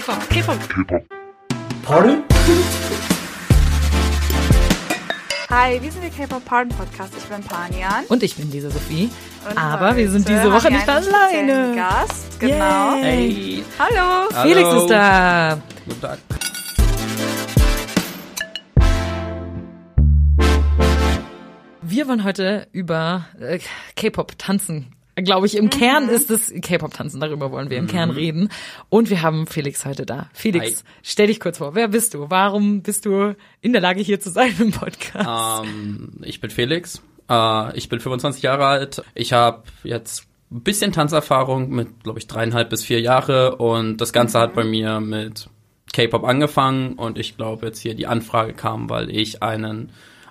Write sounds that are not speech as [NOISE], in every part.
K-Pop, K-Pop. Party? Hi, wir sind der K-Pop Pardon Podcast. Ich bin Panian. Und ich bin Lisa Sophie. Und Aber wir sind diese Woche nicht alleine. Gast, genau. Yay. Hey. Hallo. Felix Hallo. ist da. Guten Tag. Wir wollen heute über äh, K-Pop tanzen. Glaube ich, im Mhm. Kern ist es K-Pop tanzen, darüber wollen wir im Kern reden. Und wir haben Felix heute da. Felix, Hi. stell dich kurz vor. Wer bist du? Warum bist du in der Lage, hier zu sein im Podcast? Ähm, ich bin Felix. Äh, ich bin 25 Jahre alt. Ich habe jetzt ein bisschen Tanzerfahrung mit, glaube ich, dreieinhalb bis vier Jahre. Und das Ganze hat bei mir mit K-Pop angefangen. Und ich glaube, jetzt hier die Anfrage kam, weil ich einen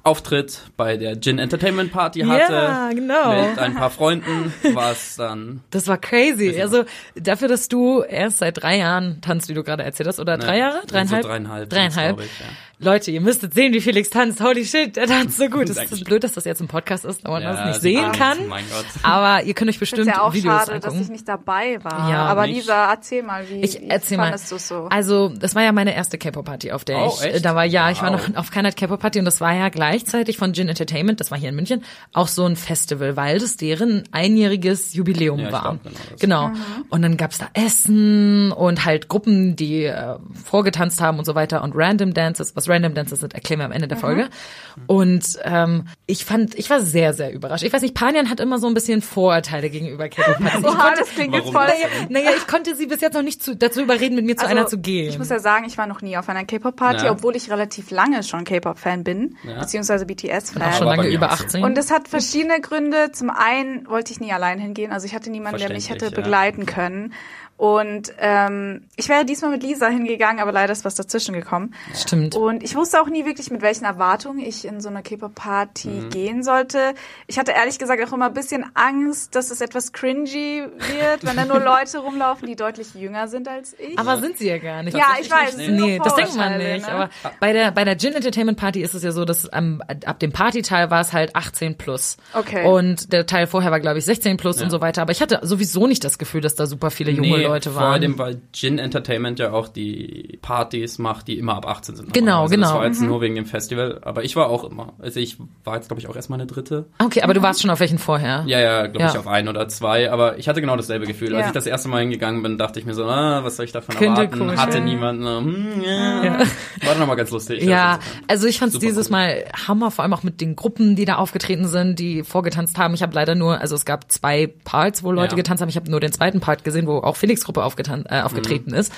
Auftritt bei der Gin Entertainment Party hatte. Ja, genau. Mit ein paar Freunden, was dann Das war crazy. Also dafür, dass du erst seit drei Jahren tanzt, wie du gerade erzählt hast, oder drei Ne, Jahre? so Dreieinhalb? dreieinhalb Dreieinhalb. glaub ich, ja. Leute, ihr müsstet sehen, wie Felix tanzt. Holy shit, er tanzt so gut. [LAUGHS] Es ist blöd, dass das jetzt ein Podcast ist, aber man Ja, das nicht sieht sehen kann. nicht, Mein Gott. Aber ihr könnt euch Ich bestimmt finde ja auch Videos schade, dass angucken. ich nicht dabei war. Ja, Aber nicht. Lisa, erzähl mal, wie, Ich erzähl mal. fandest du es so? Also, das war ja meine erste K-Pop-Party, auf der Oh, ich, äh, echt? da war ja, ich war Wow. noch auf keiner K-Pop-Party und das war ja gleichzeitig von Gin Entertainment, das war hier in München, auch so ein Festival, weil das deren einjähriges Jubiläum Ja, war. glaub, genau. Genau. Und dann gab's da Essen und halt Gruppen, die äh, vorgetanzt haben und so weiter und Random Dances. Was Random Dances sind, erklären wir am Ende der Folge. Und ähm, ich fand, ich war sehr, sehr überrascht. Ich weiß nicht, Panian hat immer so ein bisschen Vorurteile gegenüber K-Pop-Partys. [LAUGHS] Ich Oha, konnte- das klingt jetzt Warum voll... das naja, ich konnte sie bis jetzt noch nicht zu, dazu überreden, mit mir zu Also, einer zu gehen. Ich muss ja sagen, ich war noch nie auf einer K-Pop-Party, Ja. obwohl ich relativ lange schon K-Pop-Fan bin, Ja. beziehungsweise auch BTS-Fan. schon lange über auch so. 18. Und es hat verschiedene Gründe. Zum einen wollte ich nie allein hingehen, also ich hatte niemanden, der mich hätte begleiten können. Und ähm, ich wäre diesmal mit Lisa hingegangen, aber leider ist was dazwischen gekommen. Stimmt. Und ich wusste auch nie wirklich, mit welchen Erwartungen ich in so einer K-Pop-Party Mhm. gehen sollte. Ich hatte ehrlich gesagt auch immer ein bisschen Angst, dass es etwas cringy wird, wenn da nur Leute rumlaufen, die deutlich jünger sind als ich. Aber sind sie ja gar nicht. ja, ich weiß. nur Nee, das denkt man nicht. ne? Aber bei der, bei der Gin Entertainment Party ist es ja so, dass am, ab dem Partyteil war es halt 18 plus. Okay. Und der Teil vorher war, glaube ich, 16 plus und so weiter. Aber ich hatte sowieso nicht das Gefühl, dass da super viele junge Nee, Leute Vor waren. allem, weil Gin Entertainment ja auch die Partys macht, die immer ab 18 sind. Genau, normalerweise. genau. Das war jetzt nur wegen dem Festival, aber ich war auch immer. Also ich war jetzt, glaube ich, auch erst mal eine dritte. okay, aber du warst schon auf welchen vorher? Ja, ja, glaube Ja. ich, auf ein oder zwei, aber ich hatte genau dasselbe Gefühl. Als Ja. ich das erste Mal hingegangen bin, dachte ich mir so, ah, was soll ich davon Könnte erwarten? komisch Hatte werden. niemand. na, Hm, ja. War dann nochmal ganz lustig. Ja, Also, also ich fand es dieses cool. Mal Hammer, vor allem auch mit den Gruppen, die da aufgetreten sind, die vorgetanzt haben. Ich habe leider nur, also es gab zwei Parts, wo Leute Ja. getanzt haben. Ich habe nur den zweiten Part gesehen, wo auch Felix Gruppe aufgetan äh, aufgetreten ist.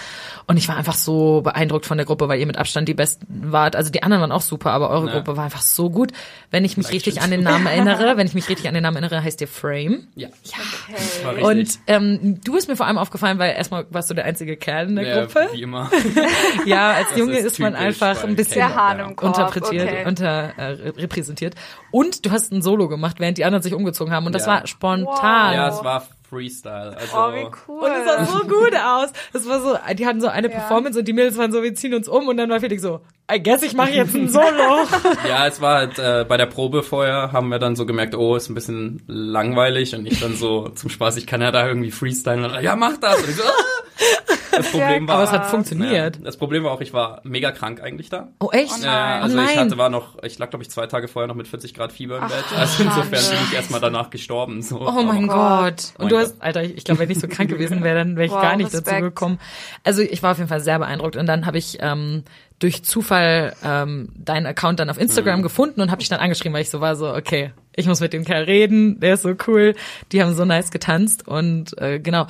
Und ich war einfach so beeindruckt von der Gruppe, weil ihr mit Abstand die besten wart. Also die anderen waren auch super, aber eure Ja. Gruppe war einfach so gut. Wenn ich mich richtig Dankeschön. an den Namen [LAUGHS] erinnere, wenn ich mich richtig an den Namen erinnere, heißt ihr Frame. ja. Okay. Das war richtig. Und ähm, du bist mir vor allem aufgefallen, weil erstmal warst du der einzige Kerl in der ja, Gruppe. wie immer. [LAUGHS] Ja, als Das Junge ist ist, man einfach ein bisschen Der Hahn im Korb, interpretiert, okay. unter äh, repräsentiert. Und du hast ein Solo gemacht, während die anderen sich umgezogen haben. Und das Ja. war spontan. Wow. Ja, es war Freestyle. Also, Oh, wie cool. Und es sah so gut aus. Das war so, die hatten so eine Ja. Performance und die Mädels waren so, wir ziehen uns um und dann war Felix so, I guess ich mache jetzt ein Solo. [LAUGHS] Ja, es war halt äh, bei der Probe vorher haben wir dann so gemerkt, oh, ist ein bisschen langweilig und ich dann so zum Spaß, ich kann ja da irgendwie freestylen. Und, ja, mach das. Und ich so, [LAUGHS] ah. Das [LAUGHS] Problem war, Aber es hat ja, funktioniert. das Problem war auch, ich war mega krank eigentlich da. Oh echt? Ja, Oh also ich nein. hatte war noch, ich lag glaube ich zwei Tage vorher noch mit 40 Grad Fieber im Bett. Also insofern bin ich erstmal danach gestorben. So. Oh mein Gott. Gott. Und Mein du Gott. hast, Alter, ich, ich glaube, wenn ich so krank [LAUGHS] gewesen wäre, dann wäre ich Wow, gar nicht dazu Respekt. gekommen. Also ich war auf jeden Fall sehr beeindruckt. Und dann habe ich ähm, durch Zufall ähm, deinen Account dann auf Instagram Mhm. gefunden und habe dich dann angeschrieben, weil ich so war so, okay, ich muss mit dem Kerl reden, der ist so cool. Die haben so nice getanzt und äh, genau.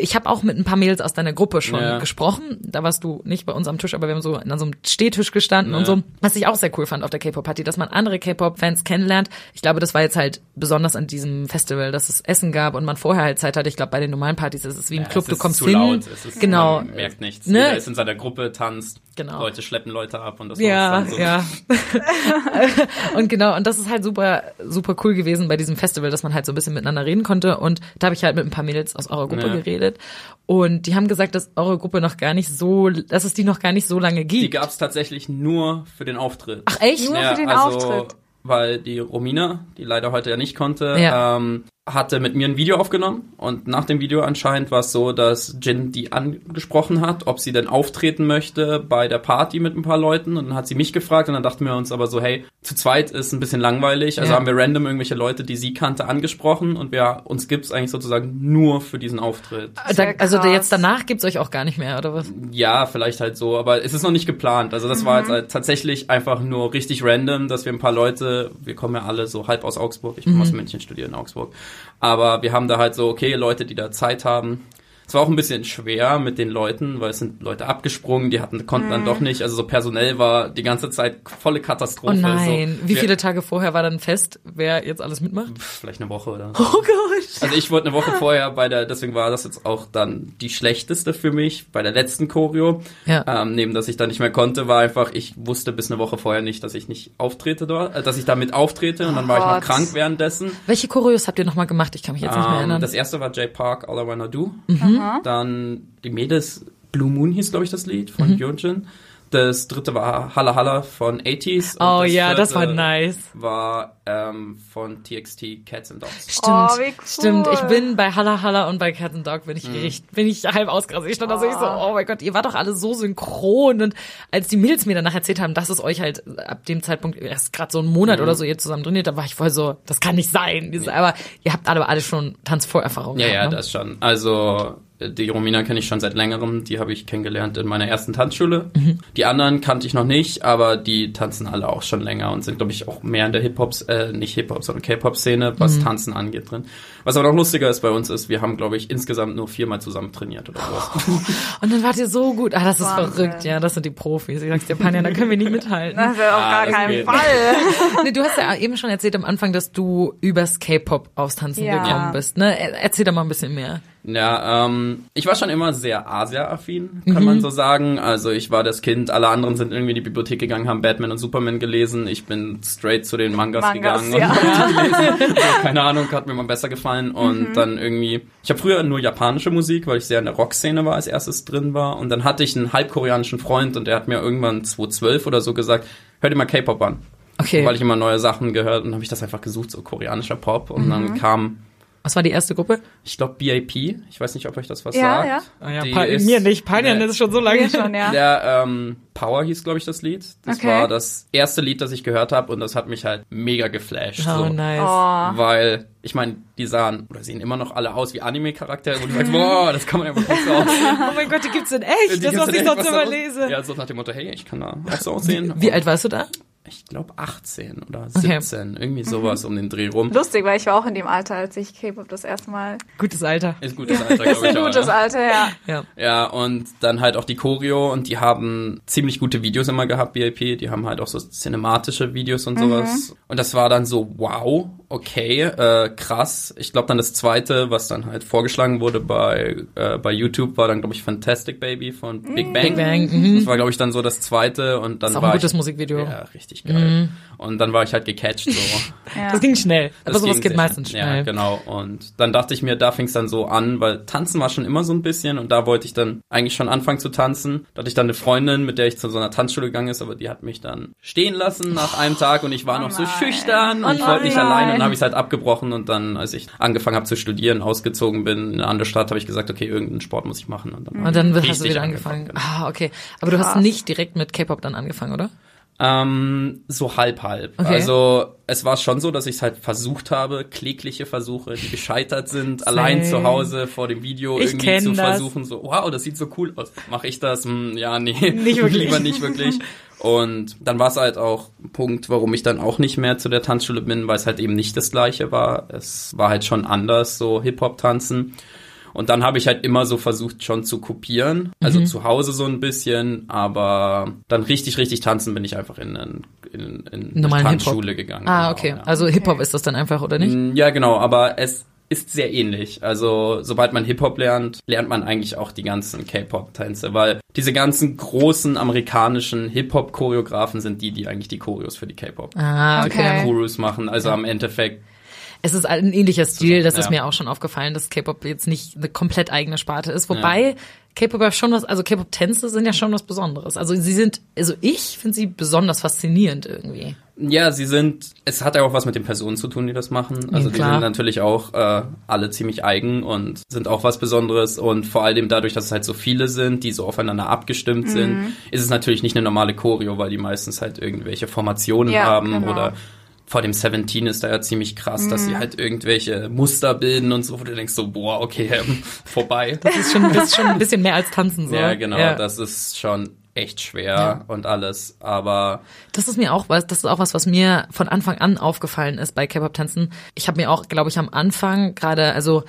Ich habe auch mit ein paar Mädels aus deiner Gruppe schon Ja. gesprochen. Da warst du nicht bei uns am Tisch, aber wir haben so an so einem Stehtisch gestanden und Ja. so. Was ich auch sehr cool fand auf der K-Pop-Party, dass man andere K-Pop-Fans kennenlernt. Ich glaube, das war jetzt halt besonders an diesem Festival, dass es Essen gab und man vorher halt Zeit hatte. Ich glaube, bei den normalen Partys ist es wie im Ja, Club, du kommst zu hin. Laut. Es ist, genau. Man merkt nichts. Ne? Jeder ist in seiner Gruppe, tanzt. Genau. Leute schleppen Leute ab und das Ja, war's dann so. ja. [LAUGHS] [LAUGHS] und genau, und das ist halt super, super cool gewesen bei diesem Festival, dass man halt so ein bisschen miteinander reden konnte. Und da habe ich halt mit ein paar Mädels aus eurer Gruppe Ja. geredet. Und die haben gesagt, dass eure Gruppe noch gar nicht so, dass es die noch gar nicht so lange Die gibt. gab's tatsächlich nur für den Auftritt. Ach echt? Nur ja, für den also, Auftritt. Weil die Romina, die leider heute ja nicht konnte, Ja. ähm, hatte mit mir ein Video aufgenommen und nach dem Video anscheinend war es so, dass Jin die angesprochen hat, ob sie denn auftreten möchte bei der Party mit ein paar Leuten und dann hat sie mich gefragt und dann dachten wir uns aber so, hey, zu zweit ist ein bisschen langweilig, also Ja. haben wir random irgendwelche Leute, die sie kannte, angesprochen und wir uns gibt's eigentlich sozusagen nur für diesen Auftritt. Da, Sehr also jetzt danach gibt's euch auch gar nicht mehr, oder was? Ja, vielleicht halt so, aber es ist noch nicht geplant. Also das war jetzt halt tatsächlich einfach nur richtig random, dass wir ein paar Leute, wir kommen ja alle so halb aus Augsburg, ich bin aus München, studiere in Augsburg, aber wir haben da halt so, okay, Leute, die da Zeit haben. Es war auch ein bisschen schwer mit den Leuten, weil es sind Leute abgesprungen, die hatten, konnten dann doch nicht, also so personell war die ganze Zeit volle Katastrophe. Oh nein. So, Wie viele Tage vorher war dann fest, wer jetzt alles mitmacht? Vielleicht eine Woche oder. Oh Gott. Also ich wurde eine Woche vorher bei der, deswegen war das jetzt auch dann die schlechteste für mich bei der letzten Choreo. Ja. Ähm, neben dass ich da nicht mehr konnte, war einfach, ich wusste bis eine Woche vorher nicht, dass ich nicht auftrete dort, äh, dass ich damit auftrete und dann war ich noch Gott. krank währenddessen. Welche Choreos habt ihr nochmal gemacht? Ich kann mich jetzt nicht mehr Ähm, erinnern. das erste war J Park, All I Wanna Do. Mhm. Dann die Mädels, Blue Moon hieß, glaube ich, das Lied von Mhm. Hyunjin. Das dritte war Halla Halla von 80s. und oh ja, das war nice. War ähm, von TXT Cats and Dogs. Stimmt, Oh, wie cool. stimmt. Ich bin bei Halla Halla und bei Cat and Dog bin ich Mhm. richtig, bin ich halb ausgerastet. Ich stand da so, ich so, oh mein Gott, ihr wart doch alle so synchron. Und als die Mädels mir danach erzählt haben, dass es euch halt ab dem Zeitpunkt erst gerade so einen Monat Mhm. oder so ihr zusammen trainiert, da war ich voll so, das kann nicht sein. Dieses- Aber ihr habt alle, alle schon Tanzvorerfahrung. Ja, ja, gehabt, ne? das schon. Also die Romina kenne ich schon seit längerem. Die habe ich kennengelernt in meiner ersten Tanzschule. Mhm. Die anderen kannte ich noch nicht, aber die tanzen alle auch schon länger und sind, glaube ich, auch mehr in der Hip-Hop, äh, nicht Hip-Hop, sondern K-Pop-Szene, was Mhm. Tanzen angeht drin. Was aber noch lustiger ist bei uns ist, wir haben, glaube ich, insgesamt nur viermal zusammen trainiert oder sowas. [LAUGHS] Und dann wart ihr so gut. Ah, das ist Wahnsinn. verrückt. Ja, das sind die Profis. Ich sag's dir, Panja, da können wir nicht mithalten. Das ist auf Ah, gar keinen. Fall. [LAUGHS] nee, du hast ja eben schon erzählt am Anfang, dass du übers K-Pop aufs Tanzen Ja. gekommen bist. Ne? Er- Erzähl doch mal ein bisschen mehr. Ja, ähm, ich war schon immer sehr Asia-affin, kann man so sagen. Also ich war das Kind, alle anderen sind irgendwie in die Bibliothek gegangen, haben Batman und Superman gelesen. Ich bin straight zu den Mangas, Mangas, gegangen ja. und gelesen. Also, keine Ahnung, hat mir mal besser gefallen. Und dann irgendwie, ich habe früher nur japanische Musik, weil ich sehr in der Rockszene war, als erstes drin war. Und dann hatte ich einen halbkoreanischen Freund und der hat mir irgendwann 2012 oder so gesagt, hör dir mal K-Pop an. Okay. Weil ich immer neue Sachen gehört und habe ich das einfach gesucht, so koreanischer Pop. Und dann kam Was war die erste Gruppe? ich glaube BIP. Ich weiß nicht, ob euch das was Ja, sagt. ja. Ah ja, Die ist- mir nicht. Das ist schon so lange. Schon, ja. Der ähm, Power hieß, glaube ich, das Lied. Das Okay. war das erste Lied, das ich gehört habe und das hat mich halt mega geflasht. Oh, so. nice. Oh. Weil, ich meine, die sahen oder sehen immer noch alle aus wie Anime-Charaktere, wo du sagst, boah, das kann man ja wirklich so aussehen. [LAUGHS] Oh mein Gott, die gibt's in echt. Die das, was ich sonst immer lese. Ja, so nach dem Motto, hey, ich kann da auch so aussehen. Wie alt warst du da? Ich glaube 18 oder Okay. 17, irgendwie sowas um den Dreh rum. Lustig, weil ich war auch in dem Alter, als ich K-Pop das erste Mal. Gutes Alter. Ist gutes Alter, glaube [LAUGHS] ist ich. ein auch, gutes ja. Alter, ja. Ja. Ja, und dann halt auch die Choreo und die haben ziemlich gute Videos immer gehabt, BIP. Die haben halt auch so cinematische Videos und sowas. Und das war dann so, wow, okay, äh, krass. Ich glaube dann das zweite, was dann halt vorgeschlagen wurde bei, äh, bei YouTube, war dann, glaube ich, Fantastic Baby von Big Bang. Big Bang, mhm. Das war, glaube ich, dann so das zweite und dann Ist auch war ein gutes ich, Musikvideo. Mhm. Ja, richtig geil. Und dann war ich halt gecatcht so. [LAUGHS] ja. Das ging schnell. Aber Das sowas ging geht meistens schnell. Ja, genau. Und dann dachte ich mir, da fing es dann so an, weil Tanzen war schon immer so ein bisschen und da wollte ich dann eigentlich schon anfangen zu tanzen. Da hatte ich dann eine Freundin, mit der ich zu so einer Tanzschule gegangen ist, aber die hat mich dann stehen lassen nach einem Tag und ich war noch so nein. schüchtern und Oh ich wollte nicht nein. alleine und dann habe ich es halt abgebrochen und dann, als ich angefangen habe zu studieren, ausgezogen bin in eine andere Stadt, habe ich gesagt, okay, irgendeinen Sport muss ich machen. Und dann Und dann hast du wieder angefangen. angefangen, Ah, okay. Aber du hast nicht direkt mit K-Pop dann angefangen, oder? Ähm, so halb halb. Okay. Also es war schon so, dass ich es halt versucht habe, klägliche Versuche, die gescheitert sind, allein zu Hause vor dem Video Ich irgendwie zu das. versuchen, so, wow, das sieht so cool aus. Mache ich das? Hm, ja, nee. [LAUGHS] Nicht wirklich. Lieber nicht wirklich. Und dann war es halt auch ein Punkt, warum ich dann auch nicht mehr zu der Tanzschule bin, weil es halt eben nicht das gleiche war. Es war halt schon anders, so Hip-Hop-Tanzen. Und dann habe ich halt immer so versucht, schon zu kopieren. Also Mhm. zu Hause so ein bisschen, aber dann richtig, richtig tanzen bin ich einfach in, in, in, in Normalen Tanzschule gegangen. Ah, genau, okay. ja. Also Hip-Hop ist das dann einfach, oder nicht? Mm, Ja, genau, aber es ist sehr ähnlich. Also, sobald man Hip-Hop lernt, lernt man eigentlich auch die ganzen K-Pop-Tänze, weil diese ganzen großen amerikanischen Hip-Hop-Choreografen sind die, die eigentlich die Choreos für die K-Pop. Ah, okay. Okay. Gurus machen, also am Endeffekt Es ist ein ähnlicher Stil, das ist ja. mir auch schon aufgefallen, dass K-Pop jetzt nicht eine komplett eigene Sparte ist. Wobei K-Pop ja schon was, also K-Pop-Tänze sind ja schon was Besonderes. Also sie sind, also ich finde sie besonders faszinierend irgendwie. Ja, sie sind, es hat ja auch was mit den Personen zu tun, die das machen. Also Ja, die sind natürlich auch äh, alle ziemlich eigen und sind auch was Besonderes. Und vor allem dadurch, dass es halt so viele sind, die so aufeinander abgestimmt sind, ist es natürlich nicht eine normale Choreo, weil die meistens halt irgendwelche Formationen Ja, haben genau. oder vor dem Seventeen ist da ja ziemlich krass, dass Mhm. sie halt irgendwelche Muster bilden und so, wo du denkst so, boah, okay, ähm, [LAUGHS] vorbei. Das ist schon, das ist schon ein bisschen mehr als tanzen so. Ja, genau, Ja. das ist schon echt schwer Ja. und alles, aber Das ist mir auch was, das ist auch was, was mir von Anfang an aufgefallen ist bei K-Pop-Tänzen. Ich habe mir auch, glaube ich, am Anfang gerade, also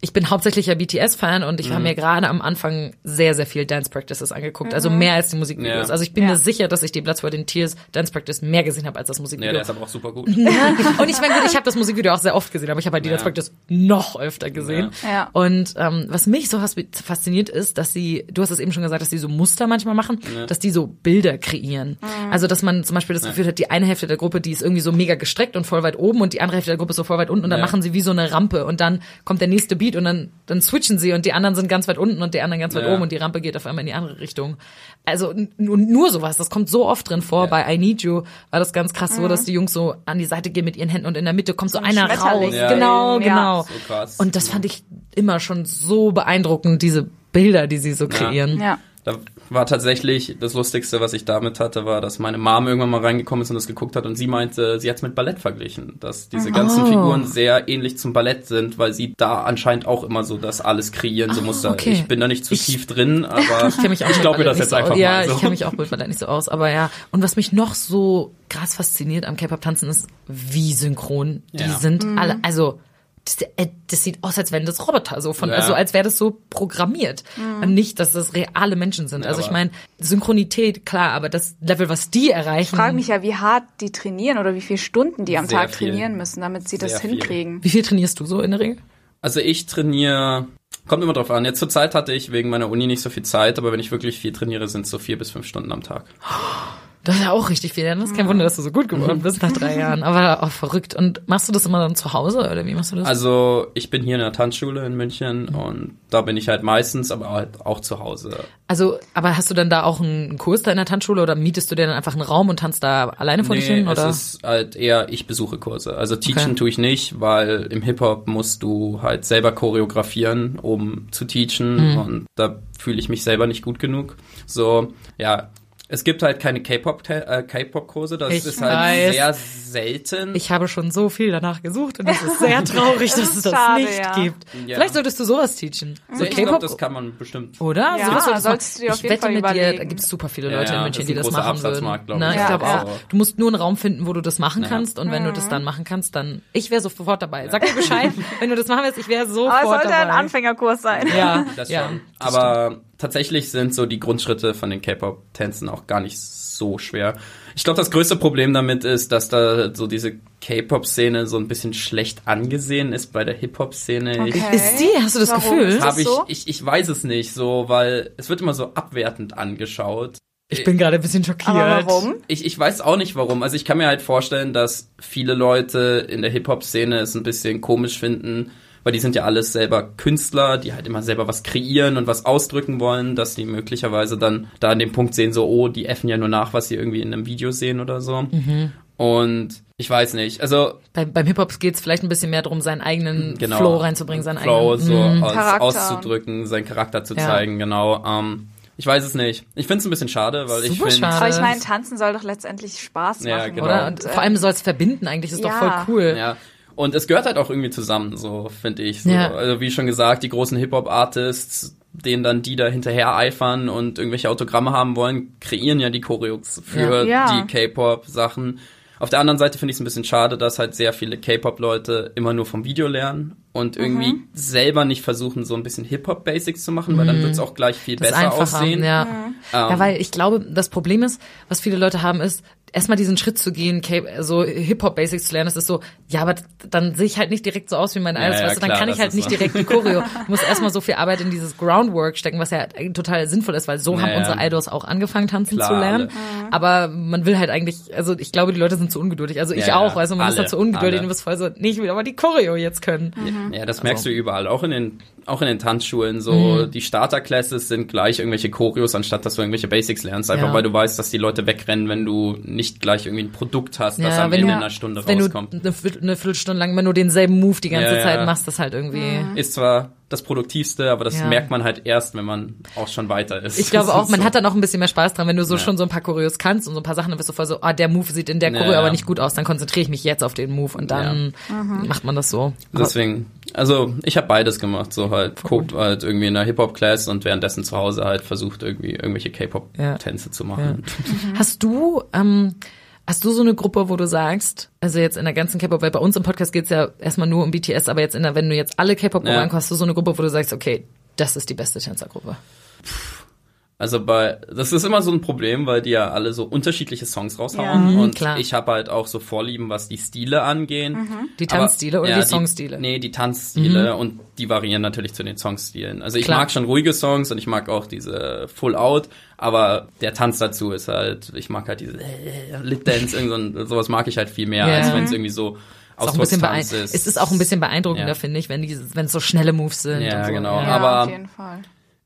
ich bin hauptsächlicher BTS-Fan und Mhm. ich habe mir gerade am Anfang sehr, sehr viel Dance Practices angeguckt. Also mehr als die Musikvideos. Ja. Also ich bin Ja. mir sicher, dass ich die Blood, Sweat and Tears Dance Practice mehr gesehen habe als das ja, Musikvideo. der ist aber auch super gut. [LAUGHS] und ich meine, gut, ich habe das Musikvideo auch sehr oft gesehen, aber ich habe halt die Ja. Dance Practice noch öfter gesehen. Ja. Ja. Und ähm, was mich so fasziniert ist, dass sie, du hast es eben schon gesagt, dass die so Muster manchmal machen, dass die so Bilder kreieren. Also dass man zum Beispiel das Gefühl hat, die eine Hälfte der Gruppe, die ist irgendwie so mega gestreckt und voll weit oben und die andere Hälfte der Gruppe ist so voll weit unten und dann Ja. machen sie wie so eine Rampe und dann kommt der nächste Beat und dann, dann switchen sie und die anderen sind ganz weit unten und die anderen ganz weit Ja. oben und die Rampe geht auf einmal in die andere Richtung. Also nur, nur sowas, das kommt so oft drin vor. Ja. Bei I Need You war das ganz krass so, dass die Jungs so an die Seite gehen mit ihren Händen und in der Mitte kommt so, ein einer raus. Ja. Genau, Ja. genau. So krass. Und das fand ich immer schon so beeindruckend, diese Bilder, die sie so kreieren. Ja. Da war tatsächlich das Lustigste, was ich damit hatte, war, dass meine Mom irgendwann mal reingekommen ist und das geguckt hat und sie meinte, sie hat es mit Ballett verglichen, dass diese ganzen Oh. Figuren sehr ähnlich zum Ballett sind, weil sie da anscheinend auch immer so das alles kreieren, so Muster. Ah, okay. Ich bin da nicht zu Ich- tief drin, aber [LAUGHS] Ich mich auch ich glaube das jetzt so einfach aus. Ja, mal so. ich kenne mich auch mit Ballett nicht so aus, aber ja. Und was mich noch so krass fasziniert am K-Pop-Tanzen ist, wie synchron die Ja. sind. Alle, also das, äh, das sieht aus, als wären das Roboter, so von, Ja. also als wäre das so programmiert. Und nicht, dass das reale Menschen sind. Ja, also ich meine, Synchronität, klar, aber das Level, was die erreichen. Ich frage mich ja, wie hart die trainieren oder wie viele Stunden die am Tag viel. trainieren müssen, damit sie das Sehr viel. hinkriegen. Wie viel trainierst du so in der Regel? Also ich trainiere, kommt immer drauf an. Jetzt zur Zeit hatte ich wegen meiner Uni nicht so viel Zeit, aber wenn ich wirklich viel trainiere, sind es so vier bis fünf Stunden am Tag. [GASPS] Das ist ja auch richtig viel. Das ist kein Wunder, dass du so gut geworden bist nach drei Jahren. Aber auch verrückt. Und machst du das immer dann zu Hause oder wie machst du das? Also ich bin hier in der Tanzschule in München und da bin ich halt meistens, aber halt auch zu Hause. Also, aber hast du dann da auch einen Kurs da in der Tanzschule oder mietest du dir dann einfach einen Raum und tanzt da alleine vor dich hin? Oder? es ist halt eher, ich besuche Kurse. Also teachen Okay. tue ich nicht, weil im Hip-Hop musst du halt selber choreografieren, um zu teachen Mhm. und da fühle ich mich selber nicht gut genug. So, ja. Es gibt halt keine äh, K-Pop-Kurse, das Ich ist halt weiß. sehr selten. ich habe schon so viel danach gesucht und es ist sehr [LAUGHS] traurig, dass es das schade, nicht ja. gibt. Ja. Vielleicht solltest du sowas teachen. So ich glaube, K-Pop das kann man bestimmt. oder? Ja, Sowas solltest du dir auf ich jeden wette Fall mit dir, überlegen. da gibt es super viele Ja, Leute in München, das die das machen würden. glaub Na, ich. ich glaube auch. Du musst nur einen Raum finden, wo du das machen kannst und wenn du das dann machen kannst, dann ich wäre sofort dabei. Sag mir Bescheid, wenn du das machen willst, ich wäre sofort Aber es sollte dabei. ein Anfängerkurs sein. Ja, Das ja. schon. Aber tatsächlich sind so die Grundschritte von den K-Pop-Tänzen auch gar nicht so schwer. Ich glaube, das größte Problem damit ist, dass da so diese K-Pop-Szene so ein bisschen schlecht angesehen ist bei der Hip-Hop-Szene. Ich- Okay. Ist die? Hast du das Warum? Gefühl? Das Hab ich, so? ich, ich weiß es nicht so, weil es wird immer so abwertend angeschaut. Ich bin gerade ein bisschen schockiert. Aber warum? Ich, ich weiß auch nicht warum. Also ich kann mir halt vorstellen, dass viele Leute in der Hip-Hop-Szene es ein bisschen komisch finden, weil die sind ja alles selber Künstler, die halt immer selber was kreieren und was ausdrücken wollen, dass die möglicherweise dann da an dem Punkt sehen, so, oh, die effen ja nur nach, was sie irgendwie in einem Video sehen oder so. Und ich weiß nicht. Also Bei, beim Hip-Hop geht es vielleicht ein bisschen mehr darum, seinen eigenen genau. Flow reinzubringen, seinen Flow eigenen. so Mm. aus, Charakter. auszudrücken, seinen Charakter zu Ja. zeigen, genau. Ähm, ich weiß es nicht. Ich finde es ein bisschen schade, weil ich Super finde. schade. Aber ich meine, tanzen soll doch letztendlich Spaß machen. Ja, genau. Oder? Und äh, vor allem soll es verbinden eigentlich, ist doch ja. voll cool. Ja. Und es gehört halt auch irgendwie zusammen, so finde ich. So. Ja. Also wie schon gesagt, die großen Hip-Hop-Artists, denen dann die da hinterher eifern und irgendwelche Autogramme haben wollen, kreieren ja die Choreos für Ja. Ja. die K-Pop-Sachen. Auf der anderen Seite finde ich es ein bisschen schade, dass halt sehr viele K-Pop-Leute immer nur vom Video lernen und irgendwie Mhm. selber nicht versuchen, so ein bisschen Hip-Hop-Basics zu machen, weil dann wird es auch gleich viel Mhm. Das besser aussehen. ja. Mhm. ja, Ähm. weil ich glaube, das Problem ist, was viele Leute haben, ist, erstmal diesen Schritt zu gehen, so Hip-Hop-Basics zu lernen, das ist so, ja, aber dann sehe ich halt nicht direkt so aus wie meine Ja, Idols, ja, weißt du, dann klar, kann ich halt ist nicht so. direkt die Choreo. [LAUGHS] Ich muss erstmal so viel Arbeit in dieses Groundwork stecken, was ja total sinnvoll ist, weil so Ja, haben ja. unsere Idols auch angefangen tanzen Klar, zu lernen. alle. Aber man will halt eigentlich, also ich glaube, die Leute sind zu ungeduldig. Also ich Ja, ja, auch, also man ist alle, halt zu ungeduldig alle. und du bist voll so, nee, ich will aber die Choreo jetzt können. Ja, das merkst du überall, auch in den auch in den Tanzschulen so, die Starter-Classes sind gleich irgendwelche Choreos, anstatt dass du irgendwelche Basics lernst. Einfach Ja. weil du weißt, dass die Leute wegrennen, wenn du nicht gleich irgendwie ein Produkt hast, das Ja, am wenn Ende du- in einer Stunde Wenn rauskommt. du eine, Viertel- eine Viertelstunde lang immer nur denselben Move die ganze Ja, Zeit ja. machst, das halt irgendwie. Ist zwar das Produktivste, aber das Ja. merkt man halt erst, wenn man auch schon weiter ist. Ich glaube Das [LAUGHS] auch, man so. hat dann auch ein bisschen mehr Spaß dran, wenn du so Ja. schon so ein paar Choreos kannst und so ein paar Sachen, dann bist du voll so, ah, der Move sieht in der Choreo ja. aber nicht gut aus, dann konzentriere ich mich jetzt auf den Move und dann macht man das so. Deswegen, also ich habe beides gemacht, so halt guckt halt irgendwie in einer Hip-Hop-Class und währenddessen zu Hause halt versucht irgendwie irgendwelche K-Pop-Tänze zu machen. Hast du, ähm, hast du so eine Gruppe, wo du sagst, also jetzt in der ganzen K-Pop, weil bei uns im Podcast geht's ja erstmal nur um BTS, aber jetzt in der, wenn du jetzt alle K-Pop-Gruppen Ja. anguckst, hast du so eine Gruppe, wo du sagst, okay, das ist die beste Tänzergruppe. Also bei, das ist immer so ein Problem, weil die ja alle so unterschiedliche Songs raushauen Ja. und Mhm, klar. ich habe halt auch so Vorlieben, was die Stile angehen. Die Aber- Tanzstile oder ja, die Songstile? nee, die Tanzstile und die variieren natürlich zu den Songstilen. Also ich Klar. mag schon ruhige Songs und ich mag auch diese Full Out, aber der Tanz dazu ist halt, ich mag halt diese Lip Dance, irgend so ein- sowas mag ich halt viel mehr, Ja. als wenn es irgendwie so Ist auch ein bisschen ist. es ist auch ein bisschen beeindruckender, Ja. finde ich, wenn die, wenn es so schnelle Moves sind. Ja, und so. genau. Ja, Aber- auf jeden Fall.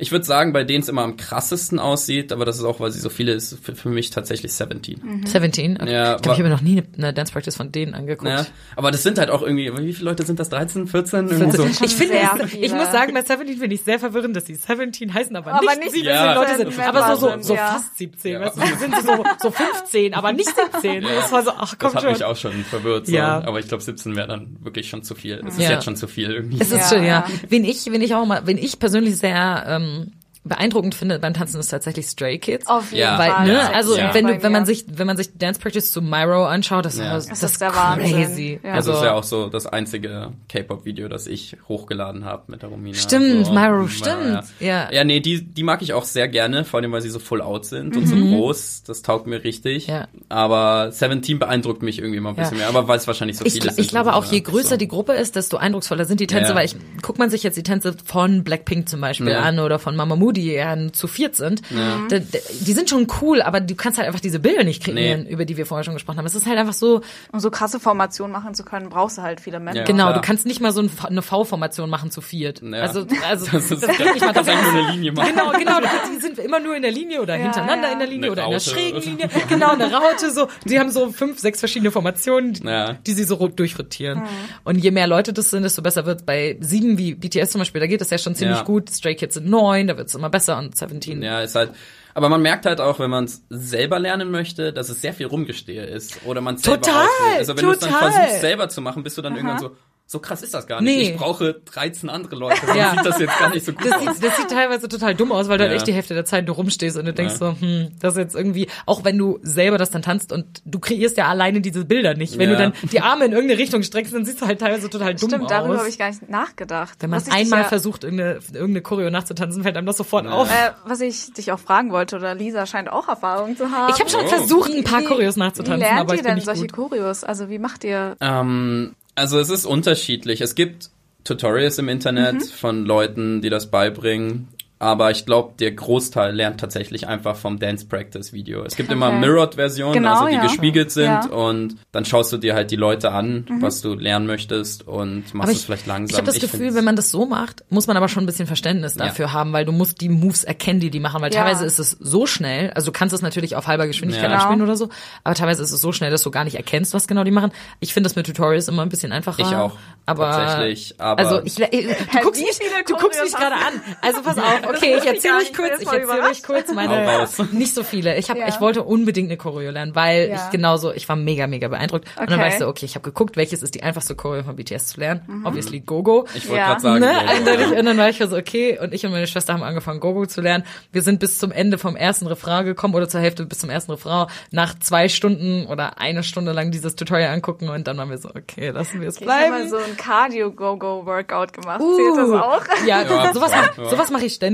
Ich würde sagen, bei denen es immer am krassesten aussieht, aber das ist auch, weil sie so viele ist, für, für mich tatsächlich 17. Mhm. 17? Okay. Ja, ich glaube, ich aber- habe mir noch nie eine, eine Dance Practice von denen angeguckt. Ja, aber das sind halt auch irgendwie, wie viele Leute sind das? 13, 14? Irgendwie so. schon Ich finde, es- ich muss sagen, bei 17 finde ich sehr verwirrend, dass sie 17 heißen, aber, Aber nicht, nicht 17 Ja. Leute sind. 17 Aber so, so, so ja. fast 17, Ja. weißt du, sind so, so 15, aber nicht 17. Das war so, ach komm Das hat schon. mich auch schon verwirrt. So. Ja. Aber ich glaube, 17 wäre dann wirklich schon zu viel. Es ist jetzt schon zu viel irgendwie. Es ist Ja, schon, ja. ja. Wen ich, wen ich auch mal, wen ich persönlich sehr ähm, Um, beeindruckend finde beim Tanzen ist tatsächlich Stray Kids. Auf jeden Ja. Weil, Fall. ne, also Ja. wenn du, wenn man sich, wenn man sich Dance Practice zu Myro anschaut, das, Ja. das, Das das ist der Wahnsinn. crazy. Ja. Also, Also, ist ja auch so das einzige K-Pop-Video, das ich hochgeladen habe mit der Romina. Stimmt, so, Myro, stimmt, ja. Ja, nee, die, die mag ich auch sehr gerne, vor allem, weil sie so full out sind und so groß. Das taugt mir richtig. Mhm. Ja. Aber 17 beeindruckt mich irgendwie mal ein bisschen Ja. mehr. Aber weil es wahrscheinlich so ich, viele gl- sind. ich glaube auch, je Ja, größer so. die Gruppe ist, desto eindrucksvoller sind die Tänze, Ja. weil ich, guckt man sich jetzt die Tänze von Blackpink zum Beispiel Ja. an oder von Mamamoo, die ja zu viert sind, da, da, die sind schon cool, aber du kannst halt einfach diese Bilder nicht kreieren, Nee. über die wir vorher schon gesprochen haben. Es ist halt einfach so, Um so krasse Formationen machen zu können, brauchst du halt viele Menschen. Ja. genau, klar. du kannst nicht mal so ein, eine V-Formation machen zu viert. Ja. Also, also, Das ist, das nicht mal. das nur eine Linie machen. Genau, genau, die sind immer nur in der Linie oder Ja, hintereinander ja. in der Linie Eine oder in der Raute. schrägen Linie. Genau, eine Raute, so. Die haben so fünf, sechs verschiedene Formationen, die, Ja. die sie so rot durchrotieren. Und je mehr Leute das sind, desto besser wird Bei sieben wie BTS zum Beispiel, da geht das ja schon ziemlich Ja. gut. Stray Kids sind neun, da wird es immer besser und 17. Ja, ist halt. Aber man merkt halt auch, wenn man es selber lernen möchte, dass es sehr viel Rumgestehe ist. Oder man selber Total. Also wenn du es dann versuchst selber zu machen, bist du dann irgendwann so, so krass ist das gar nicht. Nee. Ich brauche 13 andere Leute, dann Ja. sieht das jetzt gar nicht so gut Das aus. sieht, das sieht teilweise total dumm aus, weil du halt echt die Hälfte der Zeit nur rumstehst und du denkst Ja. so, hm, das ist jetzt irgendwie, auch wenn du selber das dann tanzt und du kreierst ja alleine diese Bilder nicht. Wenn Ja. du dann die Arme in irgendeine Richtung streckst, dann siehst du halt teilweise total dumm Stimmt, aus. darüber habe ich gar nicht nachgedacht. Wenn man einmal ja, versucht, irgendeine, irgendeine Choreo nachzutanzen, fällt einem das sofort auf. Äh, was ich dich auch fragen wollte, oder Lisa scheint auch Erfahrung zu haben. Ich habe schon Oh. versucht, ein paar Wie- Choreos Wie nachzutanzen, lernt aber ihr ich bin denn solche gut. Choreos? Also wie macht ihr? Ähm, also es ist unterschiedlich. Es gibt Tutorials im Internet Mhm. von Leuten, die das beibringen. Aber ich glaube, der Großteil lernt tatsächlich einfach vom Dance Practice Video. Es gibt immer Okay. Mirrored-Versionen, Genau, also die ja. gespiegelt sind Ja. und dann schaust du dir halt die Leute an, was du lernen möchtest und machst Aber es ich, vielleicht langsam. ich habe das Gefühl, find's- wenn man das so macht, muss man aber schon ein bisschen Verständnis Ja. dafür haben, weil du musst die Moves erkennen, die die machen, weil Ja. teilweise ist es so schnell, also du kannst es natürlich auf halber Geschwindigkeit Ja. abspielen Genau. oder so, aber teilweise ist es so schnell, dass du gar nicht erkennst, was genau die machen. Ich finde das mit Tutorials immer ein bisschen einfacher. Ich auch, Aber, tatsächlich, aber- also ich, ich, du guckst mich, du guckst mich gerade an. Also pass auf, okay, ich ich erzähle euch kurz, ich ich erzähle euch kurz meine, raus. [LAUGHS] nicht so viele. Ich habe, Ja. ich wollte unbedingt eine Choreo lernen, weil Ja. ich genauso, ich war mega, mega beeindruckt. Und dann Okay. war ich so, okay, ich habe geguckt, welches ist die einfachste Choreo von BTS zu lernen. Obviously Gogo. ich wollte Ja. gerade sagen, Ne? Eindeutig. Und dann war ich so, okay, und ich und meine Schwester haben angefangen, Gogo zu lernen. Wir sind bis zum Ende vom ersten Refrain gekommen oder zur Hälfte bis zum ersten Refrain. Nach zwei Stunden oder eine Stunde lang dieses Tutorial angucken und dann waren wir so, okay, lassen wir es Ich habe mal bleiben. so ein Cardio-Go-Go-Workout gemacht. Zählt das auch? Ja, Ja, sowas, ja, mach, ja. sowas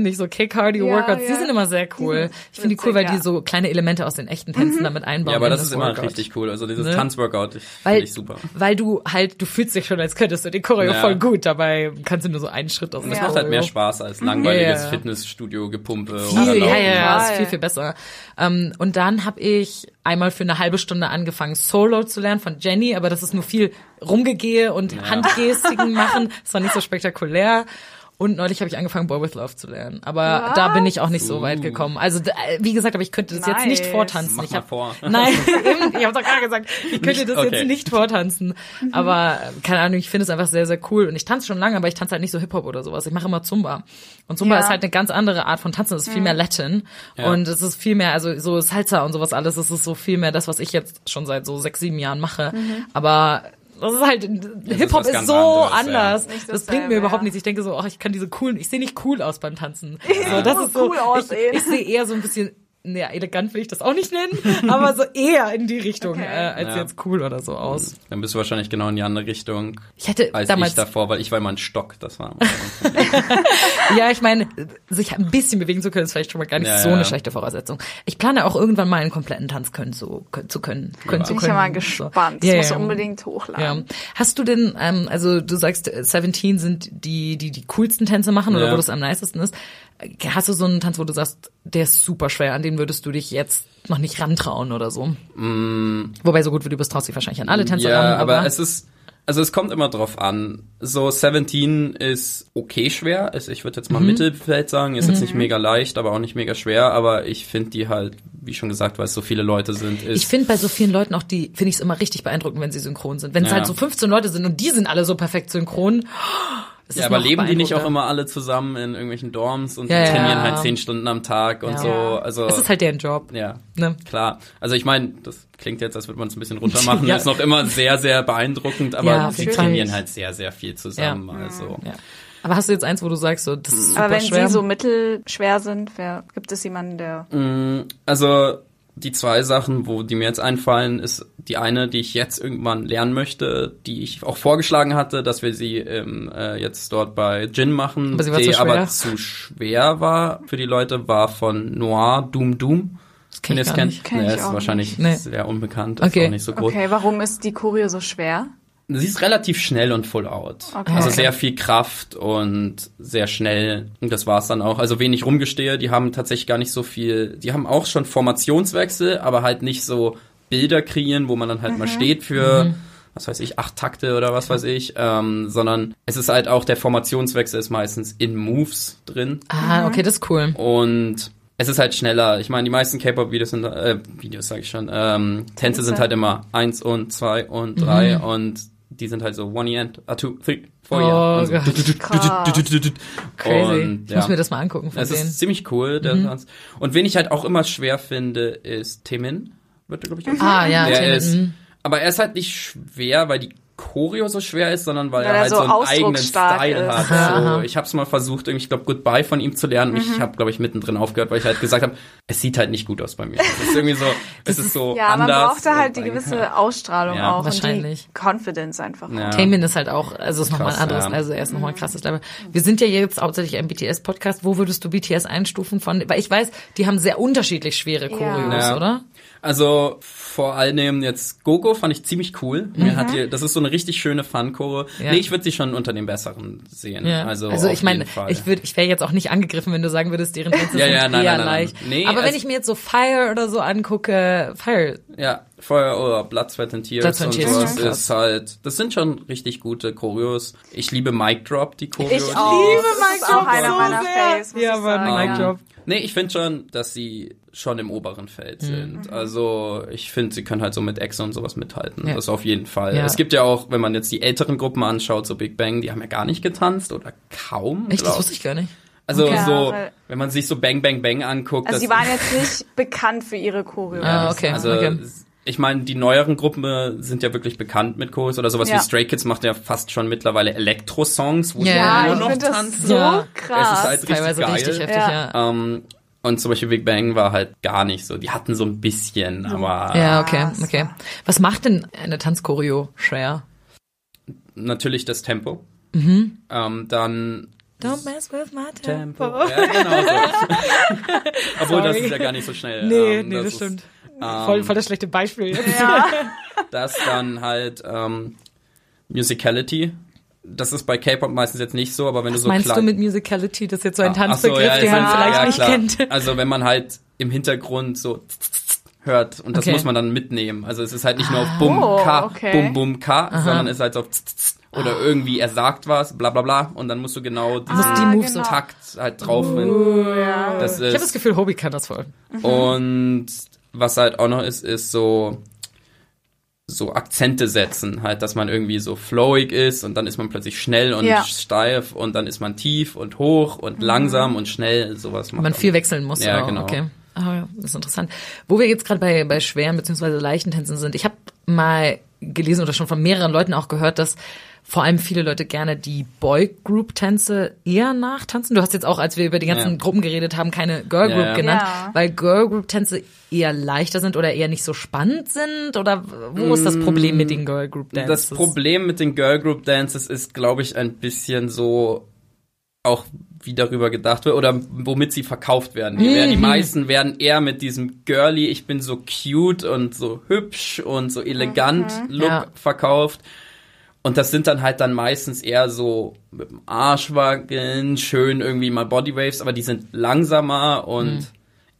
mache ich so K-Cardio-Workouts, Ja, die ja. sind immer sehr cool. Ich finde die cool, weil die ja. so kleine Elemente aus den echten Tänzen damit einbauen. ja, aber in das ist immer Workout. richtig cool. Also dieses Ne? Tanzworkout, finde ich super. weil du halt, du fühlst dich schon, als könntest du die Choreo Ja. voll gut, dabei kannst du nur so einen Schritt aus Das der Ja. macht halt mehr. Spaß als langweiliges Ja, ja. Fitnessstudio-Gepumpe. oder Viel, ja, ja, ja, ist viel, viel besser. Ähm, und dann habe ich einmal für eine halbe Stunde angefangen, Solo zu lernen von Jenny, aber das ist nur viel Rumgegehe und Handgestiken machen. Das war nicht so spektakulär. Und neulich habe ich angefangen, Boy With Love zu lernen. Aber Was? da bin ich auch nicht so weit gekommen. Also d- wie gesagt, aber ich könnte das jetzt nicht Nice. vortanzen. Mach ich mal hab, vor. [LAUGHS] Nein, eben, ich habe doch gerade gesagt, ich könnte Nicht? das Okay. jetzt nicht vortanzen. Aber äh, keine Ahnung, ich finde es einfach sehr, sehr cool. Und ich tanze schon lange, aber ich tanze halt nicht so Hip-Hop oder sowas. Ich mache immer Zumba. Und Zumba Ja. ist halt eine ganz andere Art von Tanzen. Das ist viel mehr Latin. Ja. Und es ist viel mehr, also so Salsa und sowas alles, das ist so viel mehr das, was ich jetzt schon seit so sechs, sieben Jahren mache. Aber das ist halt, Hip-Hop ist, ganz so anderes, ja. anders. Nicht Das bringt mir überhaupt ja. nichts. Ich denke so, ach, ich kann diese coolen, ich sehe nicht cool aus beim Tanzen. So, das ist so, cool aussehen. ich, ich sehe eher so ein bisschen, naja, elegant will ich das auch nicht nennen, [LAUGHS] aber so eher in die Richtung, Okay. äh, als Ja. jetzt cool oder so aus. Dann bist du wahrscheinlich genau in die andere Richtung Ich hätte als damals, ich davor, weil ich war immer ein Stock, das war. [LAUGHS] ja, ich meine, sich ein bisschen bewegen zu können, ist vielleicht schon mal gar nicht Ja, so ja. eine schlechte Voraussetzung. Ich plane auch irgendwann mal einen kompletten Tanz können zu, können, zu können, können zu Bin können. ich ja mal gespannt. Ja, Das du unbedingt Ja. hochladen. Hast du denn, ähm, also du sagst, äh, 17 sind die, die die coolsten Tänze machen oder wo das am nicesten ist. Hast du so einen Tanz, wo du sagst, der ist super schwer, an den würdest du dich jetzt noch nicht rantrauen oder so? Wobei so gut wie du bist, traust dich wahrscheinlich an alle Tänze Mm. ja, ran. aber es ist, also es kommt immer drauf an. So 17 ist okay schwer. Ist, ich würde jetzt Mhm. mal Mittelfeld sagen. Ist jetzt nicht mega leicht, aber auch nicht mega schwer. Aber ich finde die halt, wie schon gesagt, weil es so viele Leute sind, ich finde bei so vielen Leuten auch die, finde ich es immer richtig beeindruckend, wenn sie synchron sind. Wenn es Ja. halt so 15 Leute sind und die sind alle so perfekt synchron. Ist Ja, es aber leben die nicht auch immer alle zusammen in irgendwelchen Dorms und Ja, die trainieren ja. halt zehn Stunden am Tag und Ja. so. Also Es ist halt deren Job. ja, Ne? klar. Also ich meine, das klingt jetzt, als würde man es ein bisschen runter machen. [LAUGHS] Ja. Ist noch immer sehr, sehr beeindruckend, aber sie trainieren halt sehr, sehr viel zusammen. Also Ja. Aber hast du jetzt eins, wo du sagst, so, das ist super Aber wenn schwer? sie so mittelschwer sind, wer, gibt es jemanden, der Also die zwei Sachen, wo die mir jetzt einfallen, ist die eine, die ich jetzt irgendwann lernen möchte, die ich auch vorgeschlagen hatte, dass wir sie ähm, äh, jetzt dort bei Gin machen, Aber sie war die aber zu schwer war für die Leute, war von Noir Doom Doom. das kenn Wenn ihr ich es gar kennt, nicht. Kenn nee, ich ist auch wahrscheinlich nicht. Sehr unbekannt, ist Okay. auch nicht so groß. Okay, warum ist die Choreo so schwer? Sie ist relativ schnell und full out. Okay. Also sehr viel Kraft und sehr schnell. Und das war's dann auch. Also wenig Rumgestehe. Die haben tatsächlich gar nicht so viel. Die haben auch schon Formationswechsel, aber halt nicht so Bilder kreieren, wo man dann halt mal steht für, was weiß ich, acht Takte oder was weiß ich. Ähm, sondern es ist halt auch, der Formationswechsel ist meistens in Moves drin. Ah, okay, das ist cool. Und es ist halt schneller. Ich meine, die meisten K-Pop-Videos sind, äh, Videos sage ich schon, ähm, Tänze sind halt immer eins und zwei und drei Mhm. und die sind halt so one end, a two, three, four Oh so. Crazy. Und, Ich muss mir das mal angucken von Es denen. ist ziemlich cool, der Tanz. Und wen ich halt auch immer schwer finde, ist Temin. Wird glaube ich, Ah, ja, der Taylor, ist, mhm. aber er ist halt nicht schwer, weil die Choreo so schwer ist, sondern weil, Weil er halt so so einen eigenen Style ist. hat. So, ich habe es mal versucht, irgendwie, ich glaube, Goodbye von ihm zu lernen. Mhm. Ich habe, glaube ich, mittendrin aufgehört, weil ich halt gesagt habe, es sieht halt nicht gut aus bei mir. Es ist irgendwie so, [LAUGHS] es ist so Ja, man anders. braucht da halt die gewisse Ausstrahlung Ja. auch Wahrscheinlich. und die Confidence einfach. Ja. Taemin ist halt auch, also ist nochmal ein anderes, ja. also er ist nochmal ein krasses Level. Wir sind ja jetzt hauptsächlich ein BTS-Podcast. Wo würdest du BTS einstufen von, weil ich weiß, die haben sehr unterschiedlich schwere Choreos, Ja. oder? Also vor allem jetzt Gogo fand ich ziemlich cool. Mhm. Mir hat die, das ist so eine richtig schöne Fun-Chore. Ja. Nee, ich würde sie schon unter den besseren sehen. Ja. Also, also ich meine, ich würde, ich wäre jetzt auch nicht angegriffen, wenn du sagen würdest, deren [LAUGHS] Tänze Ja, sind ja, nein, eher nein, nein, leicht. Nee, Aber wenn ich mir jetzt so Fire oder so angucke, Fire, Ja, Feuer oder Blood, Sweat and Tears Blood, and und Tears sowas ist halt, das sind schon richtig gute Choreos. Ich liebe Mic Drop, die Choreo. Ich auch. liebe das Mic Drop auch einer so meiner sehr. Faves, muss Ja, sagen. Mic. Drop. Nee, ich finde schon, dass sie schon im oberen Feld Mhm. sind. Also ich finde, sie können halt so mit EXO und sowas mithalten. Ja. Das auf jeden Fall. Ja. Es gibt ja auch, wenn man jetzt die älteren Gruppen anschaut, so Big Bang, die haben ja gar nicht getanzt oder kaum. echt, das glaub. wusste ich gar nicht. Also Okay. so, Ja, weil- wenn man sich so Bang Bang Bang anguckt. Also das- die waren jetzt nicht [LAUGHS] bekannt für ihre Choreo. Ah, okay. Also okay. Ich meine, die neueren Gruppen äh, sind ja wirklich bekannt mit Choreos oder sowas Ja. wie Stray Kids macht ja fast schon mittlerweile Elektro-Songs, wo Ja, nur ich noch das tanzen. so Ja. krass. Es ist halt richtig Teilweise geil. richtig heftig, Ja. ja. Ähm, und zum Beispiel Big Bang war halt gar nicht so. Die hatten so ein bisschen, aber Ja, okay, okay. Was macht denn eine Tanzchoreo schwer? natürlich das Tempo. Mhm. Ähm, dann Don't mess with my Tempo. tempo. Ja, genau so. [LAUGHS] Obwohl, das Sorry. ist ja gar nicht so schnell. Nee, Ähm, nee, das, ist, stimmt. Ähm, voll, voll das schlechte Beispiel. Ja. [LAUGHS] Das dann halt ähm, Musicality. Das ist bei K-Pop meistens jetzt nicht so, aber wenn Was du so meinst du klein- mit Musicality? Das ist jetzt so ein so, Tanzbegriff, ja, den man ja- vielleicht ja, nicht klar. kennt. Also wenn man halt im Hintergrund so hört und das Okay. muss man dann mitnehmen. Also es ist halt nicht nur auf Ah. Bum Oh, Ka okay. Bum Bum Ka, sondern es ist halt so auf oder irgendwie er sagt was, bla bla bla und dann musst du genau diesen Musst die Moves so- Takt halt drauf finden. Uh, ja. Das Ich habe das Gefühl, Hobie kann das voll. und was halt auch noch ist, ist so so Akzente setzen, halt, dass man irgendwie so flowig ist und dann ist man plötzlich schnell und Ja. steif und dann ist man tief und hoch und langsam und schnell, sowas macht Man auch- viel wechseln muss. Ja, oh, genau. Okay. Ah, ja, das ist interessant. Wo wir jetzt gerade bei, bei schweren beziehungsweise leichten Tänzen sind, ich habe mal gelesen oder schon von mehreren Leuten auch gehört, dass vor allem viele Leute gerne die Boy-Group-Tänze eher nachtanzen. Du hast jetzt auch, als wir über die ganzen Ja. Gruppen geredet haben, keine Girl-Group Ja, ja. genannt, Ja. weil Girl-Group-Tänze eher leichter sind oder eher nicht so spannend sind? Oder wo ist das Problem mit den Girl-Group-Dances? Das Problem mit den Girl Group Dances ist, glaube ich, ein bisschen so auch wie darüber gedacht wird oder womit sie verkauft werden. Die, werden, die Mhm. meisten werden eher mit diesem girly, ich bin so cute und so hübsch und so elegant Look Ja. verkauft. Und das sind dann halt dann meistens eher so mit dem Arsch wackeln, schön irgendwie mal Bodywaves, aber die sind langsamer und Mhm.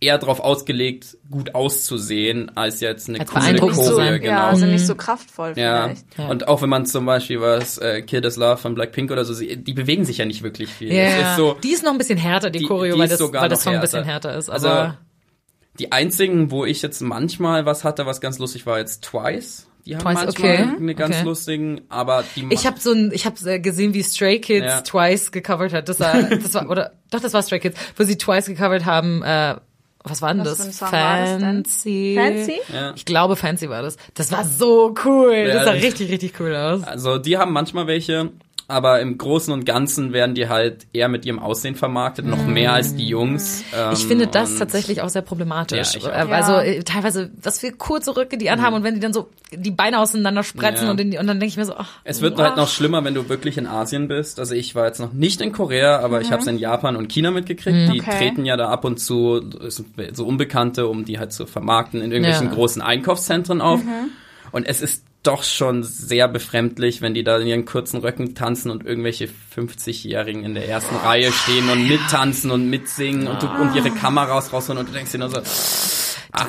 Eher darauf ausgelegt, gut auszusehen, als jetzt eine Als coole Choreo, sein. genau. Ja, also nicht so kraftvoll Ja. vielleicht. Ja. und auch wenn man zum Beispiel was äh, Kid is Love von Blackpink oder so, sieht, die bewegen sich ja nicht wirklich viel. Ja, ist so, die ist noch ein bisschen härter, die, die- Choreo, die weil das, sogar weil das noch Song ein bisschen härter. ist. Also, die einzigen, wo ich jetzt manchmal was hatte, was ganz lustig war, jetzt Twice. Die haben Twice, manchmal okay. eine ganz Okay. lustigen, aber die Ich habe so ein, ich habe gesehen, wie Stray Kids Ja. Twice gecovert hat. Das war, das war oder doch, das war Stray Kids, wo sie Twice gecovert haben. Äh, was war denn Was das? Song war das denn? Fancy. Fancy? Ja. Ich glaube, Fancy war das. Das war so cool. Ja, das sah richtig, richtig cool aus. Also die haben manchmal welche, aber im Großen und Ganzen werden die halt eher mit ihrem Aussehen vermarktet, noch mehr als die Jungs. Ähm, Ich finde das tatsächlich auch sehr problematisch. Ja, ich auch. Äh, Also Ja. äh, teilweise, was für kurze Röcke die anhaben und wenn die dann so die Beine auseinander sprezen Ja. und, die, und dann denke ich mir so, ach, Es wird ach. halt noch schlimmer, wenn du wirklich in Asien bist. Also ich war jetzt noch nicht in Korea, aber Mhm. ich habe es in Japan und China mitgekriegt. Die Okay. treten ja da ab und zu so Unbekannte, um die halt zu vermarkten, in irgendwelchen Ja. großen Einkaufszentren auf. Und es ist doch schon sehr befremdlich, wenn die da in ihren kurzen Röcken tanzen und irgendwelche 50-Jährigen in der ersten Reihe stehen und mittanzen und mitsingen und, du, und ihre Kameras rausholen und du denkst dir nur so,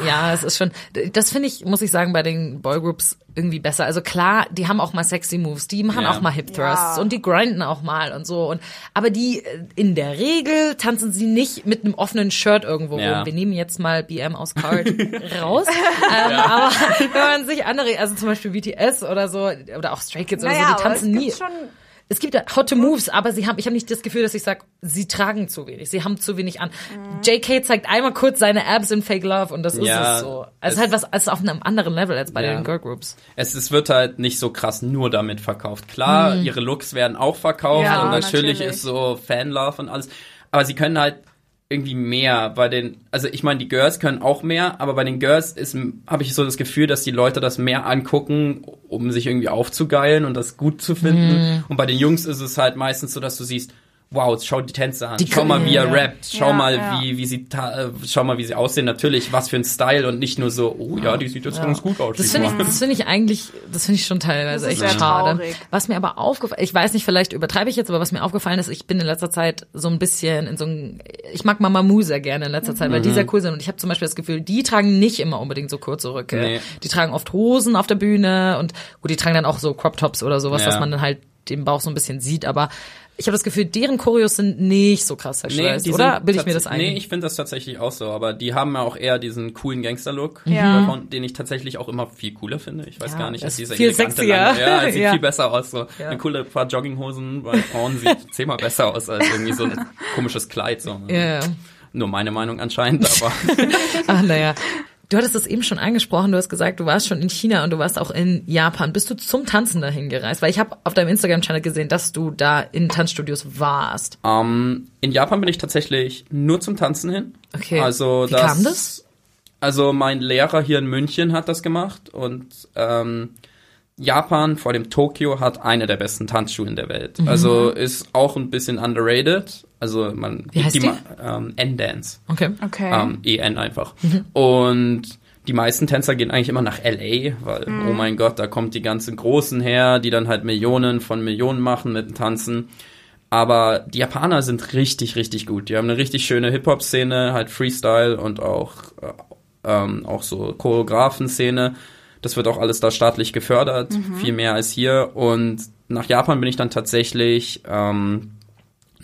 Ja, es ist schon, das finde ich, muss ich sagen, bei den Boygroups irgendwie besser. Also klar, die haben auch mal sexy Moves, die machen Ja. auch mal Hip Thrusts Ja. und die grinden auch mal und so. Und aber die äh, in der Regel tanzen sie nicht mit einem offenen Shirt irgendwo Ja. rum. Wir nehmen jetzt mal BM aus Card [LAUGHS] raus. ähm, Aber wenn man sich andere, also zum Beispiel BTS oder so oder auch Stray Kids oder Naja, so, die aber tanzen es nie. gibt schon Es gibt ja Hot Moves, aber sie haben, ich habe nicht das Gefühl, dass ich sage, sie tragen zu wenig, sie haben zu wenig an. JK zeigt einmal kurz seine Abs in Fake Love und das ist Ja, es so. Es ist es- halt was, es ist auf einem anderen Level als bei Ja. den Girl Groups. Es, es wird halt nicht so krass nur damit verkauft. Klar, ihre Looks werden auch verkauft Ja, und natürlich, natürlich. ist so Fanlove und alles. Aber sie können halt irgendwie mehr bei den, also ich meine, die Girls können auch mehr, aber bei den Girls ist, habe ich so das Gefühl, dass die Leute das mehr angucken, um sich irgendwie aufzugeilen und das gut zu finden. Und bei den Jungs ist es halt meistens so, dass du siehst, wow, schau die Tänze an, Die schau mal, wie er rappt, schau Ja, mal, ja. wie, wie sie, ta- äh, schau mal, wie sie aussehen. Natürlich, was für ein Style und nicht nur so, oh ja, die sieht jetzt ganz gut aus. Das finde ich, das finde ich eigentlich, das finde ich schon teilweise echt schade. traurig. Was mir aber aufgefallen, ich weiß nicht, vielleicht übertreibe ich jetzt, aber was mir aufgefallen ist, ich bin in letzter Zeit so ein bisschen in so ein, ich mag Mamamoo sehr gerne in letzter Zeit, weil die sehr cool sind und ich habe zum Beispiel das Gefühl, die tragen nicht immer unbedingt so kurze Röcke. Nee. Die tragen oft Hosen auf der Bühne und gut, die tragen dann auch so Crop Tops oder sowas, Ja. dass man dann halt den Bauch so ein bisschen sieht, aber ich habe das Gefühl, deren Choreos sind nicht so krass sexualized, die oder? Bilde ich mir das ein? Nee, ich finde das tatsächlich auch so, aber die haben ja auch eher diesen coolen Gangster-Look, Ja. davon, den ich tatsächlich auch immer viel cooler finde. Ich weiß Ja, gar nicht, das dass dieser ist viel elegante sexier. Ja, es [LAUGHS] sieht Ja. viel besser aus. So. Ja. Eine coole paar Jogginghosen bei Frauen sieht [LAUGHS] zehnmal besser aus als irgendwie so ein komisches Kleid. So. Ja. Nur meine Meinung anscheinend, aber Ach, [LAUGHS] naja. Du hattest das eben schon angesprochen, du hast gesagt, du warst schon in China und du warst auch in Japan. Bist du zum Tanzen dahin gereist? Weil ich habe auf deinem Instagram-Channel gesehen, dass du da in Tanzstudios warst. ähm, in Japan bin ich tatsächlich nur zum Tanzen hin. Okay. Also Wie das, kam das? Also mein Lehrer hier in München hat das gemacht und ähm, Japan vor dem Tokio hat eine der besten Tanzschulen der Welt. Mhm. Also ist auch ein bisschen underrated. Also man Wie heißt die? ma- ähm, N-Dance. Okay. Okay. Ähm, EN einfach. Mhm. Und die meisten Tänzer gehen eigentlich immer nach LA, weil, Mhm. oh mein Gott, da kommt die ganzen Großen her, die dann halt Millionen von Millionen machen mit dem Tanzen. Aber die Japaner sind richtig, richtig gut. Die haben eine richtig schöne Hip-Hop-Szene, halt Freestyle und auch, äh, ähm, auch so Choreografen-Szene. Das wird auch alles da staatlich gefördert, viel mehr als hier. Und nach Japan bin ich dann tatsächlich ähm,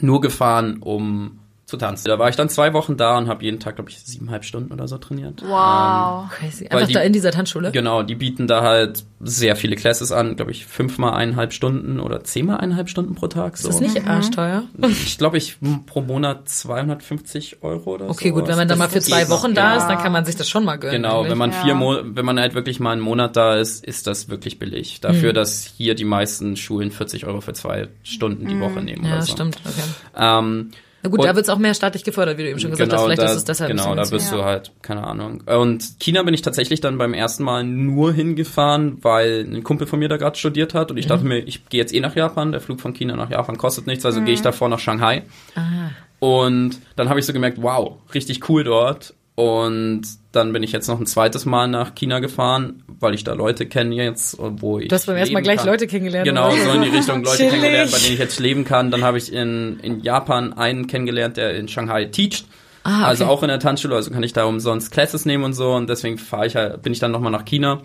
nur gefahren, um zu tanzen. Da war ich dann zwei Wochen da und habe jeden Tag, glaube ich, siebeneinhalb Stunden oder so trainiert. Wow. Crazy. Weil Einfach die- da in dieser Tanzschule? Genau, die bieten da halt sehr viele Classes an, glaube ich, fünfmal eineinhalb Stunden oder zehnmal eineinhalb Stunden pro Tag. So. Ist das nicht arschteuer? Ich glaube, ich pro Monat 250 Euro oder so. Okay, gut, wenn man dann mal für zwei Wochen da ist, dann kann man sich das schon mal gönnen. Genau, eigentlich. wenn man Ja. vier Mo wenn man halt wirklich mal einen Monat da ist, ist das wirklich billig. Dafür, dass hier die meisten Schulen 40 Euro für zwei Stunden die Woche nehmen Ja, oder so. stimmt. Okay. Ähm, Na gut, Und- da wird's auch mehr staatlich gefördert, wie du eben schon gesagt hast. Vielleicht da, ist es deshalb Genau, da bist Ja. du halt, keine Ahnung. Und China bin ich tatsächlich dann beim ersten Mal nur hingefahren, weil ein Kumpel von mir da gerade studiert hat und ich Mhm. dachte mir, ich gehe jetzt eh nach Japan, der Flug von China nach Japan kostet nichts, also gehe Mhm. ich davor nach Shanghai. Ah. Und dann habe ich so gemerkt, wow, richtig cool dort. Und dann bin ich jetzt noch ein zweites Mal nach China gefahren, weil ich da Leute kenne jetzt, wo ich Du hast beim ersten Mal gleich kann. Leute kennengelernt. Genau, so in die Richtung Leute Chillig. kennengelernt, bei denen ich jetzt leben kann. Dann habe ich in, in Japan einen kennengelernt, der in Shanghai teacht. Ah, okay. Also auch in der Tanzschule, also kann ich da umsonst Classes nehmen und so. Und deswegen fahre ich halt, bin ich dann nochmal nach China.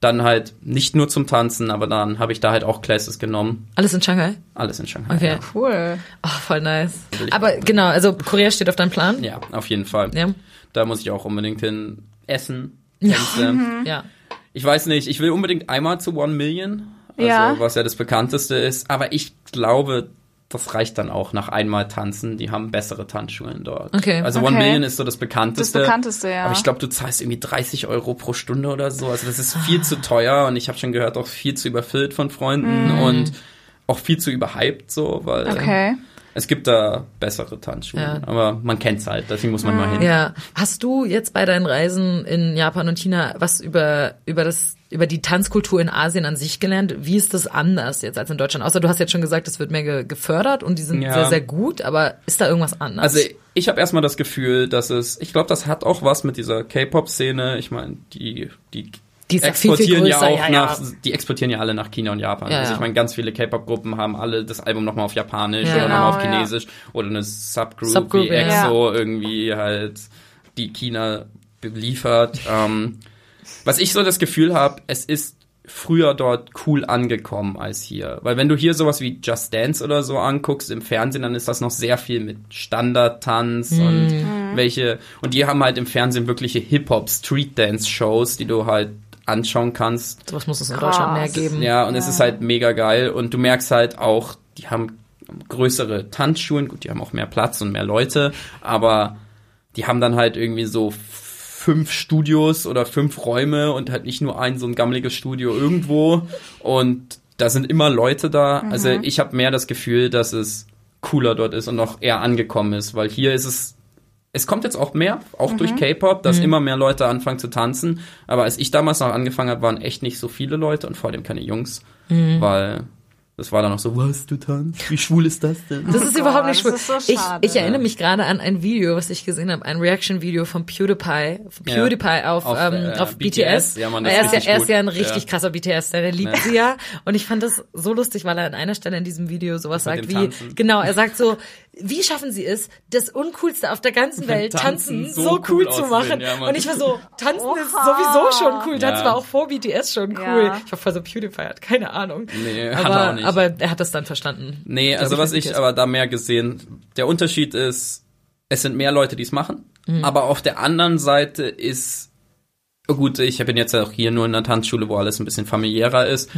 Dann halt nicht nur zum Tanzen, aber dann habe ich da halt auch Classes genommen. Alles in Shanghai? Alles in Shanghai. Okay. Ja. Cool. Oh, voll nice. Aber genau, also Korea steht auf deinem Plan? ja, auf jeden Fall. Ja. Da muss ich auch unbedingt hin essen. Tänze. Ja. Ich weiß nicht, ich will unbedingt einmal zu One Million, also Ja. was ja das bekannteste ist, aber ich glaube, das reicht dann auch nach einmal tanzen. Die haben bessere Tanzschulen dort. Okay. Also Okay. One Million ist so das Das bekannteste. bekannteste, ja. Aber ich glaube, du zahlst irgendwie 30 Euro pro Stunde oder so. Also das ist viel zu teuer und ich habe schon gehört, auch viel zu überfüllt von Freunden und auch viel zu überhyped so, weil Mhm. okay. es gibt da bessere Tanzschulen. Ja. Aber man kennt's halt, deswegen muss man mal hin. Ja. Hast du jetzt bei deinen Reisen in Japan und China was über, über das, über die Tanzkultur in Asien an sich gelernt? Wie ist das anders jetzt als in Deutschland? Außer du hast jetzt schon gesagt, es wird mehr ge gefördert und die sind Ja. sehr, sehr gut, aber ist da irgendwas anders? Also ich habe erstmal das Gefühl, dass es, ich glaube, das hat auch was mit dieser K-Pop-Szene. Ich meine, die, die, Die ja viel, viel exportieren ja größer, auch ja, ja. nach, die exportieren ja alle nach China und Japan. Ja, also ja. ich meine, ganz viele K-Pop-Gruppen haben alle das Album nochmal auf Japanisch Ja. oder nochmal auf Genau, ja. Chinesisch oder eine Subgroup, Subgroup, wie ja. EXO irgendwie halt die China beliefert. ähm, was ich so das Gefühl habe, es ist früher dort cool angekommen als hier. Weil wenn du hier sowas wie Just Dance oder so anguckst im Fernsehen, dann ist das noch sehr viel mit Standardtanz und welche, und die haben halt im Fernsehen wirkliche Hip-Hop, Street-Dance-Shows, die du halt anschauen kannst. Sowas muss es in Krass. Deutschland mehr geben. Ja, und es ist halt mega geil und du merkst halt auch, die haben größere Tanzschulen, gut, die haben auch mehr Platz und mehr Leute, aber die haben dann halt irgendwie so fünf Studios oder fünf Räume und halt nicht nur ein so ein gammeliges Studio irgendwo. Und da sind immer Leute da. Also ich habe mehr das Gefühl, dass es cooler dort ist und noch eher angekommen ist, weil hier ist es es kommt jetzt auch mehr, auch durch K-Pop, dass immer mehr Leute anfangen zu tanzen. Aber als ich damals noch angefangen habe, waren echt nicht so viele Leute und vor allem keine Jungs, weil das war dann noch so, was, du tanzt? Wie schwul ist das denn? Das ist Oh überhaupt Gott, nicht schwul. das ist so ich, schade. ich erinnere mich gerade an ein Video, was ich gesehen habe, ein Reaction-Video von PewDiePie, von Ja. PewDiePie auf, Auf, ähm, äh, auf BTS. BTS. Ja, Mann, das er ist ist ja, er ist ja ein richtig Ja. krasser BTS, der liebt Ja. sie ja. Und ich fand das so lustig, weil er an einer Stelle in diesem Video sowas Mit sagt wie, Tanzen. genau, er sagt so, wie schaffen sie es, das Uncoolste auf der ganzen [LAUGHS] Welt, Tanzen tanzen, so so cool, cool zu machen. Ja, und ich war so, tanzen ist Oha. sowieso schon cool. Tanzen Ja. war auch vor BTS schon cool. Ja. Ich war voll so PewDiePie hat keine Ahnung. Nee, hat aber, er auch nicht. Aber er hat das dann verstanden. Nee, also was ich aber da mehr gesehen, der Unterschied ist, es sind mehr Leute, die es machen, aber auf der anderen Seite ist, oh gut, ich bin jetzt auch hier nur in einer Tanzschule, wo alles ein bisschen familiärer ist.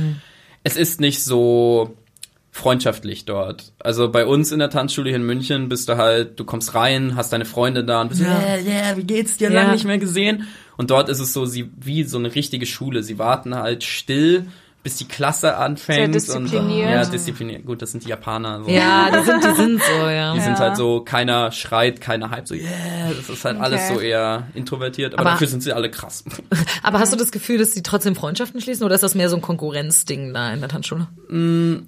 Es ist nicht so freundschaftlich dort. Also bei uns in der Tanzschule hier in München bist du halt, du kommst rein, hast deine Freunde da und bist Ja. yeah, yeah, wie geht's dir? Ja. Lang nicht mehr gesehen. Und dort ist es so, sie, wie so eine richtige Schule. Sie warten halt still, bis die Klasse anfängt. Sehr Und, diszipliniert. ja, diszipliniert. Gut, das sind die Japaner. So. Ja, die sind, die sind so, [LAUGHS] ja. Die Ja. sind halt so, keiner schreit, keiner hype, so, yeah, das ist halt alles Okay. so eher introvertiert, aber, Aber- dafür sind sie alle krass. [LAUGHS] Aber hast du das Gefühl, dass sie trotzdem Freundschaften schließen oder ist das mehr so ein Konkurrenzding da in der Tanzschule?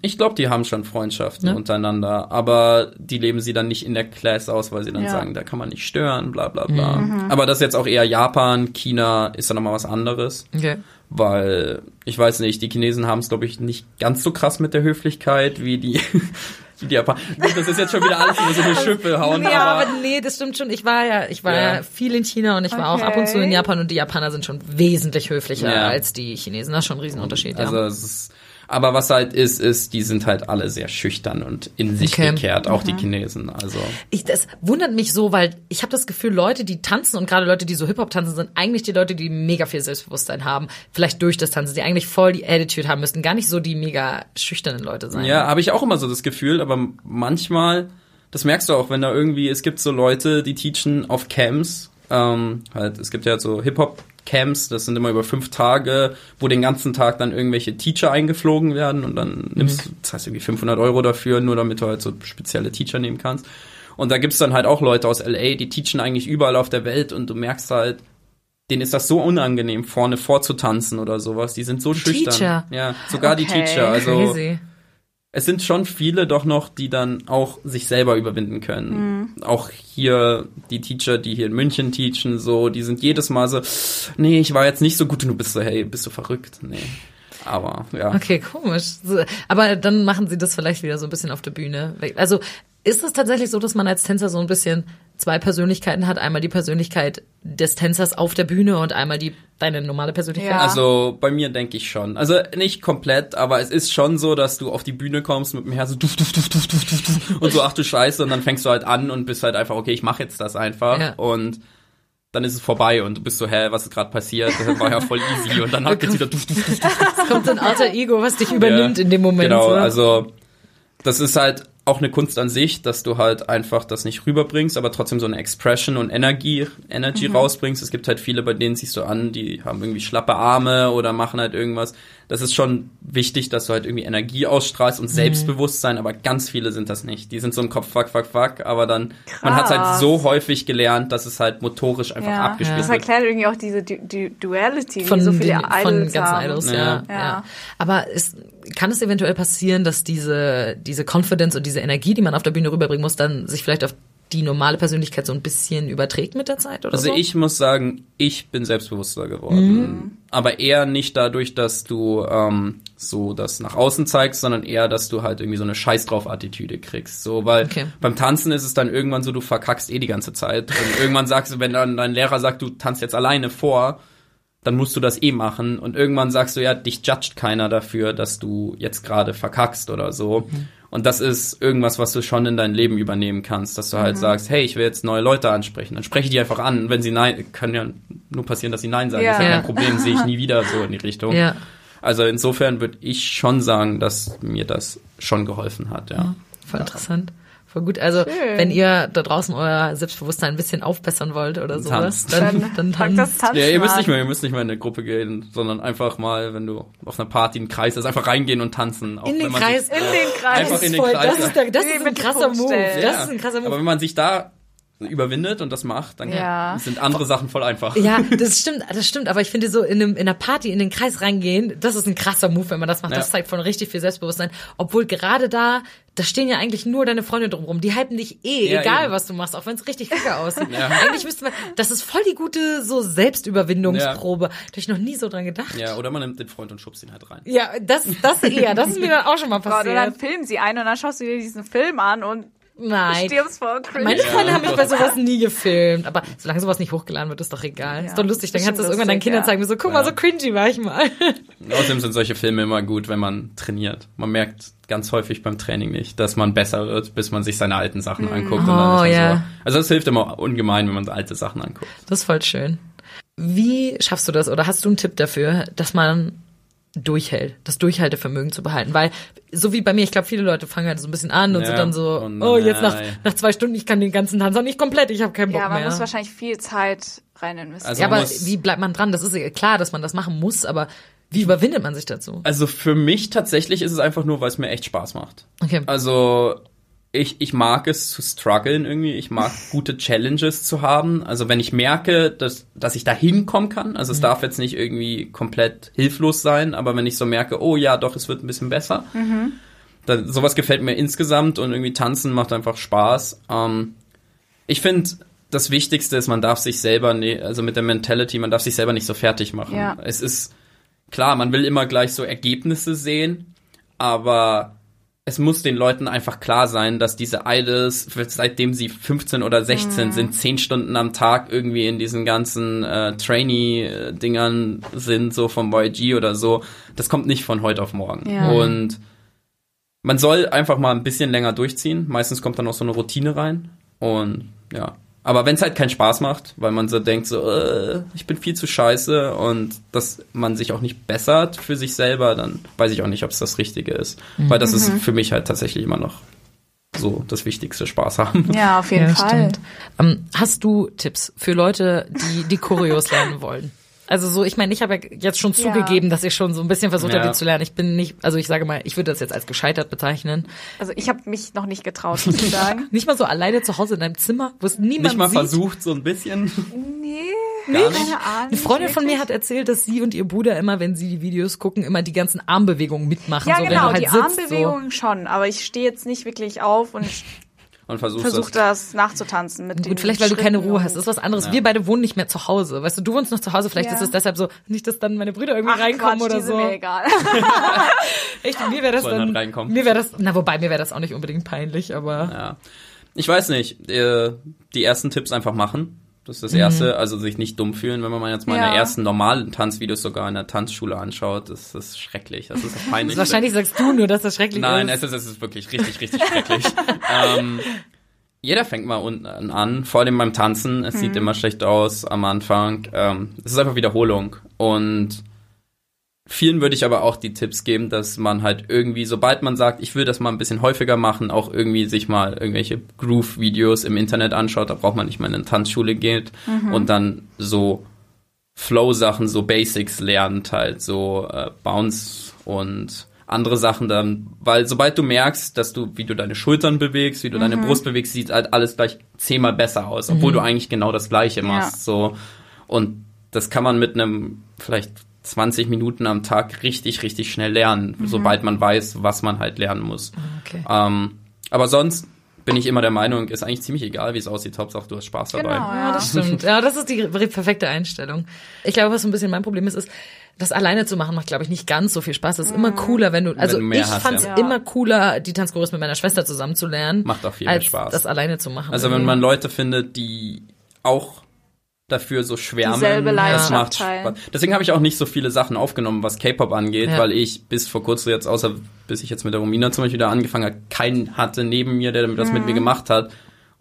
Ich glaube, die haben schon Freundschaften Ja. untereinander, aber die leben sie dann nicht in der Class aus, weil sie dann Ja. sagen, da kann man nicht stören, bla bla bla. Mhm. Aber das ist jetzt auch eher Japan, China ist dann nochmal was anderes, Okay. Weil, ich weiß nicht, die Chinesen haben es, glaube ich, nicht ganz so krass mit der Höflichkeit wie die, [LAUGHS] wie die Japaner. Das ist jetzt schon wieder alles über so eine Schippe hauen, Ja, aber aber... nee, das stimmt schon. Ich war ja, ich war ja, Ja. viel in China und ich war auch Okay. ab und zu in Japan und die Japaner sind schon wesentlich höflicher Ja. als die Chinesen. Das ist schon ein Riesenunterschied. Also ja. es ist, Aber was halt ist, ist, die sind halt alle sehr schüchtern und in sich Okay. gekehrt, auch die Chinesen. Also Ich, das wundert mich so, weil ich habe das Gefühl, Leute, die tanzen und gerade Leute, die so Hip-Hop tanzen, sind eigentlich die Leute, die mega viel Selbstbewusstsein haben. Vielleicht durch das Tanzen, die eigentlich voll die Attitude haben müssten. Gar nicht so die mega schüchternen Leute sein. Ja, habe ich auch immer so das Gefühl, aber manchmal, das merkst du auch, wenn da irgendwie, es gibt so Leute, die teachen auf Camps, ähm, halt, es gibt ja so Hip-Hop-Camps, das sind immer über fünf Tage, wo den ganzen Tag dann irgendwelche Teacher eingeflogen werden und dann nimmst du, das heißt irgendwie 500 Euro dafür, nur damit du halt so spezielle Teacher nehmen kannst. Und da gibt's dann halt auch Leute aus LA, die teachen eigentlich überall auf der Welt und du merkst halt, denen ist das so unangenehm, vorne vorzutanzen oder sowas. Die sind so schüchtern. Teacher? Ja, sogar die Okay. Teacher. Also Crazy. Es sind schon viele doch noch, die dann auch sich selber überwinden können. Auch hier die Teacher, die hier in München teachen, so, die sind jedes Mal so, nee, ich war jetzt nicht so gut und du bist so, hey, bist du verrückt? Nee. Aber ja. Okay, komisch. Aber dann machen sie das vielleicht wieder so ein bisschen auf der Bühne. Also ist es tatsächlich so, dass man als Tänzer so ein bisschen zwei Persönlichkeiten hat? Einmal die Persönlichkeit des Tänzers auf der Bühne und einmal die deine normale Persönlichkeit? Ja. Also bei mir denke ich schon. Also nicht komplett, aber es ist schon so, dass du auf die Bühne kommst mit dem Herz so duf, duf, duf, duf, duf, duf, duf, und so, ach du Scheiße, und dann fängst du halt an und bist halt einfach, okay, ich mache jetzt das einfach. Ja. Und dann ist es vorbei und du bist so, hä, was ist gerade passiert? Das war ja voll easy. Und dann geht's [LAUGHS] wieder duf, duf, duf, duf, Es kommt so ein alter Ego, was dich übernimmt Ja, in dem Moment. Genau, so. also das ist halt auch eine Kunst an sich, dass du halt einfach das nicht rüberbringst, aber trotzdem so eine Expression und Energie, Energy Mhm. rausbringst. Es gibt halt viele, bei denen siehst du an, die haben irgendwie schlappe Arme oder machen halt irgendwas. Das ist schon wichtig, dass du halt irgendwie Energie ausstrahlst Mhm. und Selbstbewusstsein, aber ganz viele sind das nicht. Die sind so im Kopf, fuck, fuck, fuck, aber dann, man hat halt Krass. so häufig gelernt, dass es halt motorisch einfach Ja, abgespielt das wird. erklärt irgendwie auch diese du du Duality, von die so viele den, Idols von ganzen haben. Idols, Ja. ja. ja. Ja. Aber ist, kann es eventuell passieren, dass diese, diese Confidence und diese Energie, die man auf der Bühne rüberbringen muss, dann sich vielleicht auf die normale Persönlichkeit so ein bisschen überträgt mit der Zeit oder Also so? ich muss sagen, ich bin selbstbewusster geworden. Aber eher nicht dadurch, dass du ähm, so das nach außen zeigst, sondern eher, dass du halt irgendwie so eine Scheiß drauf Attitüde kriegst. So, weil Okay. beim Tanzen ist es dann irgendwann so, du verkackst eh die ganze Zeit. Und [LAUGHS] irgendwann sagst du, wenn dann dein Lehrer sagt, du tanzt jetzt alleine vor, dann musst du das eh machen. Und irgendwann sagst du, ja, dich judgt keiner dafür, dass du jetzt gerade verkackst oder so. Und das ist irgendwas, was du schon in dein Leben übernehmen kannst, dass du halt sagst, hey, ich will jetzt neue Leute ansprechen. Dann spreche die einfach an. Wenn sie nein, kann ja nur passieren, dass sie nein sagen. Ja. Das ist ja Ja. kein Problem, sehe ich nie wieder so in die Richtung. ja. Also insofern würde ich schon sagen, dass mir das schon geholfen hat, ja. Voll interessant. Voll gut. Also, Schön. wenn ihr da draußen euer Selbstbewusstsein ein bisschen aufbessern wollt oder sowas, Tanzt. dann, dann das tanzt. Ja, ihr müsst nicht mehr, ihr müsst nicht mehr in eine Gruppe gehen, sondern einfach mal, wenn du auf einer Party einen Kreis hast, einfach reingehen und tanzen. Auch In den wenn man Kreis. Sich, In den Kreis. Einfach in den Kreis. das ist, der, das ist ein krasser Move. Das ist ein krasser Aber Move. wenn man sich da überwindet und das macht, dann Ja. sind andere Sachen voll einfach. Ja, [LAUGHS] das stimmt, das stimmt. Aber ich finde so in, einem, in einer Party in den Kreis reingehen, das ist ein krasser Move, wenn man das macht. Das Ja. zeigt von richtig viel Selbstbewusstsein. Obwohl gerade da, da stehen ja eigentlich nur deine Freunde drumherum. Die hypen dich eh, Ja, egal eben. was du machst, auch wenn es richtig kacke [LAUGHS] aussieht. Ja. Eigentlich müsste man, das ist voll die gute so Selbstüberwindungsprobe. Da hab ich noch nie so dran gedacht. Ja, oder man nimmt den Freund und schubst ihn halt rein. Ja, das, das eher. Das ist mir dann auch schon mal Gott, und dann passiert. filmen sie ein und dann schaust du dir diesen Film an und Nein. stirbst vor Cringe. Meine Freunde haben mich bei sowas nie gefilmt. Aber solange sowas nicht hochgeladen wird, ist doch egal. ist doch lustig. Dann kannst du das irgendwann deinen Kindern ja. zeigen. So, guck mal, Ja. so cringy war ich mal. [LAUGHS] Außerdem sind solche Filme immer gut, wenn man trainiert. Man merkt ganz häufig beim Training nicht, dass man besser wird, bis man sich seine alten Sachen anguckt. und dann Oh, ja. so. Also das hilft immer ungemein, wenn man alte Sachen anguckt. Das ist voll schön. Wie schaffst du das oder hast du einen Tipp dafür, dass man durchhält, das Durchhaltevermögen zu behalten? Weil, so wie bei mir, ich glaube, viele Leute fangen halt so ein bisschen an und Ja, sind dann so, und oh, jetzt nach, nach zwei Stunden, ich kann den ganzen Tanz auch nicht komplett, ich habe keinen Bock ja, man mehr. muss wahrscheinlich viel Zeit rein investieren. Also ja, aber wie bleibt man dran? Das ist ja klar, dass man das machen muss, aber wie überwindet man sich dazu? Also für mich tatsächlich ist es einfach nur, weil es mir echt Spaß macht. Okay. Also ich, ich mag es zu strugglen irgendwie. Ich mag [LAUGHS] gute Challenges zu haben. Also wenn ich merke, dass, dass ich da hinkommen kann, also es darf jetzt nicht irgendwie komplett hilflos sein, aber wenn ich so merke, oh ja, doch, es wird ein bisschen besser. Dann, sowas gefällt mir insgesamt und irgendwie tanzen macht einfach Spaß. Ähm, ich finde, das Wichtigste ist, man darf sich selber, ne, also mit der Mentality, man darf sich selber nicht so fertig machen. Ja. Es ist klar, man will immer gleich so Ergebnisse sehen, aber es muss den Leuten einfach klar sein, dass diese Idols, seitdem sie 15 oder 16 Mhm. sind, 10 Stunden am Tag irgendwie in diesen ganzen äh, Trainee-Dingern sind, so vom YG oder so. Das kommt nicht von heute auf morgen. Ja. Und man soll einfach mal ein bisschen länger durchziehen. Meistens kommt dann auch so eine Routine rein. Und ja. Aber wenn es halt keinen Spaß macht, weil man so denkt, so, äh, ich bin viel zu scheiße und dass man sich auch nicht bessert für sich selber, dann weiß ich auch nicht, ob es das Richtige ist. Weil das ist für mich halt tatsächlich immer noch so das Wichtigste, Spaß haben. Ja, auf jeden Ja, Fall. Ähm, hast du Tipps für Leute, die die Choreos [LAUGHS] lernen wollen? Also so, ich meine, ich habe ja jetzt schon Ja. zugegeben, dass ich schon so ein bisschen versucht Ja. habe, die zu lernen. Ich bin nicht, also ich sage mal, ich würde das jetzt als gescheitert bezeichnen. Also ich habe mich noch nicht getraut, muss ich [LAUGHS] sagen. Nicht mal so alleine zu Hause in deinem Zimmer, wo es niemand Nicht mal sieht. versucht, so ein bisschen. Nee, Gar nicht? keine Ahnung. Eine Freundin von mir hat erzählt, dass sie und ihr Bruder immer, wenn sie die Videos gucken, immer die ganzen Armbewegungen mitmachen. Ja, so, wenn genau, du halt die sitzt, Armbewegungen schon, aber ich stehe jetzt nicht wirklich auf und [LAUGHS] Und versucht versuche das. das nachzutanzen mit Gut, vielleicht weil du keine Ruhe hast. Das ist was anderes. Ja. Wir beide wohnen nicht mehr zu Hause. Weißt du, du wohnst noch zu Hause. Vielleicht Ja. ist es deshalb so, nicht, dass dann meine Brüder irgendwie Ach, reinkommen Quatsch, oder die sind so. Mir egal. [LAUGHS] Echt, mir wäre das Sollen dann, dann reinkommen. mir wäre das, na wobei, mir wäre das auch nicht unbedingt peinlich, aber Ja. Ich weiß nicht. Äh, die ersten Tipps einfach machen. Das ist Mhm. das Erste. Also sich nicht dumm fühlen, wenn man mal jetzt meine Ja. ersten normalen Tanzvideos sogar in der Tanzschule anschaut. Das ist schrecklich. Das ist peinlich. wahrscheinlich sagst du nur, dass das schrecklich Nein, ist. es ist, es ist wirklich richtig, richtig schrecklich. [LAUGHS] ähm, jeder fängt mal unten an, vor allem beim Tanzen. Es Mhm. sieht immer schlecht aus am Anfang. Ähm, es ist einfach Wiederholung. Und vielen würde ich aber auch die Tipps geben, dass man halt irgendwie, sobald man sagt, ich will das mal ein bisschen häufiger machen, auch irgendwie sich mal irgendwelche Groove-Videos im Internet anschaut. Da braucht man nicht mal in eine Tanzschule geht und dann so Flow-Sachen, so Basics lernt, halt so äh, Bounce und andere Sachen dann, weil sobald du merkst, dass du, wie du deine Schultern bewegst, wie du deine Brust bewegst, sieht halt alles gleich zehnmal besser aus, obwohl du eigentlich genau das Gleiche machst, so. Und das kann man mit einem vielleicht 20 Minuten am Tag richtig, richtig schnell lernen, sobald man weiß, was man halt lernen muss. Okay. Ähm, aber sonst bin ich immer der Meinung, ist eigentlich ziemlich egal, wie es aussieht, Hauptsache du hast Spaß dabei. Genau, Ja, ja. das stimmt. [LAUGHS] Ja, das ist die perfekte Einstellung. Ich glaube, was so ein bisschen mein Problem ist, ist, das alleine zu machen macht, glaube ich, nicht ganz so viel Spaß. Es ist immer cooler, wenn du, also du mehr ich hast, fand's ja. immer cooler, die Tanzchoreos mit meiner Schwester zusammen zu lernen. Macht auch viel mehr Spaß. das alleine zu machen. Also wenn man Leute findet, die auch dafür so schwärmen, Dieselbe das macht. Spaß. Deswegen habe ich auch nicht so viele Sachen aufgenommen, was K-Pop angeht, Ja. weil ich bis vor kurzem jetzt, außer bis ich jetzt mit der Romina zum Beispiel wieder angefangen habe, keinen hatte neben mir, der das mit Mhm. mir gemacht hat.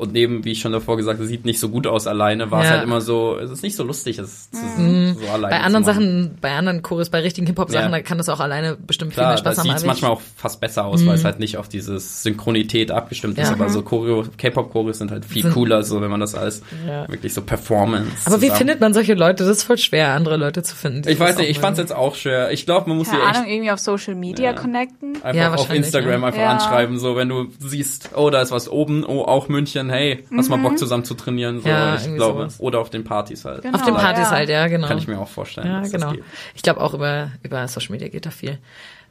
Und neben, wie ich schon davor gesagt habe, sieht nicht so gut aus alleine, war es Ja. halt immer so, es ist nicht so lustig, es zu, Mhm. so alleine bei anderen. Sachen, bei anderen Choreos, bei richtigen Hip-Hop-Sachen, Ja. da kann das auch alleine bestimmt viel Klar, mehr Spaß haben. sieht aber ich- manchmal auch fast besser aus, weil es halt nicht auf dieses Synchronität abgestimmt ist, Ja. aber so Choreo, K-Pop-Choreos sind halt viel Sind- cooler, so wenn man das als Ja. wirklich so Performance. Aber wie zusammen- findet man solche Leute? Das ist voll schwer, andere Leute zu finden. Ich weiß nicht, ich fand's mögen. jetzt auch schwer. Ich glaube, man muss Keine sie echt Ahnung, irgendwie auf Social Media connecten. einfach Ja, auf Instagram ja. einfach Ja. anschreiben, so wenn du siehst, oh, da ist was oben, oh, auch München, hey, hast mal Mhm. Bock zusammen zu trainieren, so, Ja, ich glaube. sowas. Oder auf den Partys halt. Genau. Auf den Partys ja. halt, ja, genau. Kann ich mir auch vorstellen. Ja, dass genau. Das geht. Ich glaube auch über, über Social Media geht da viel.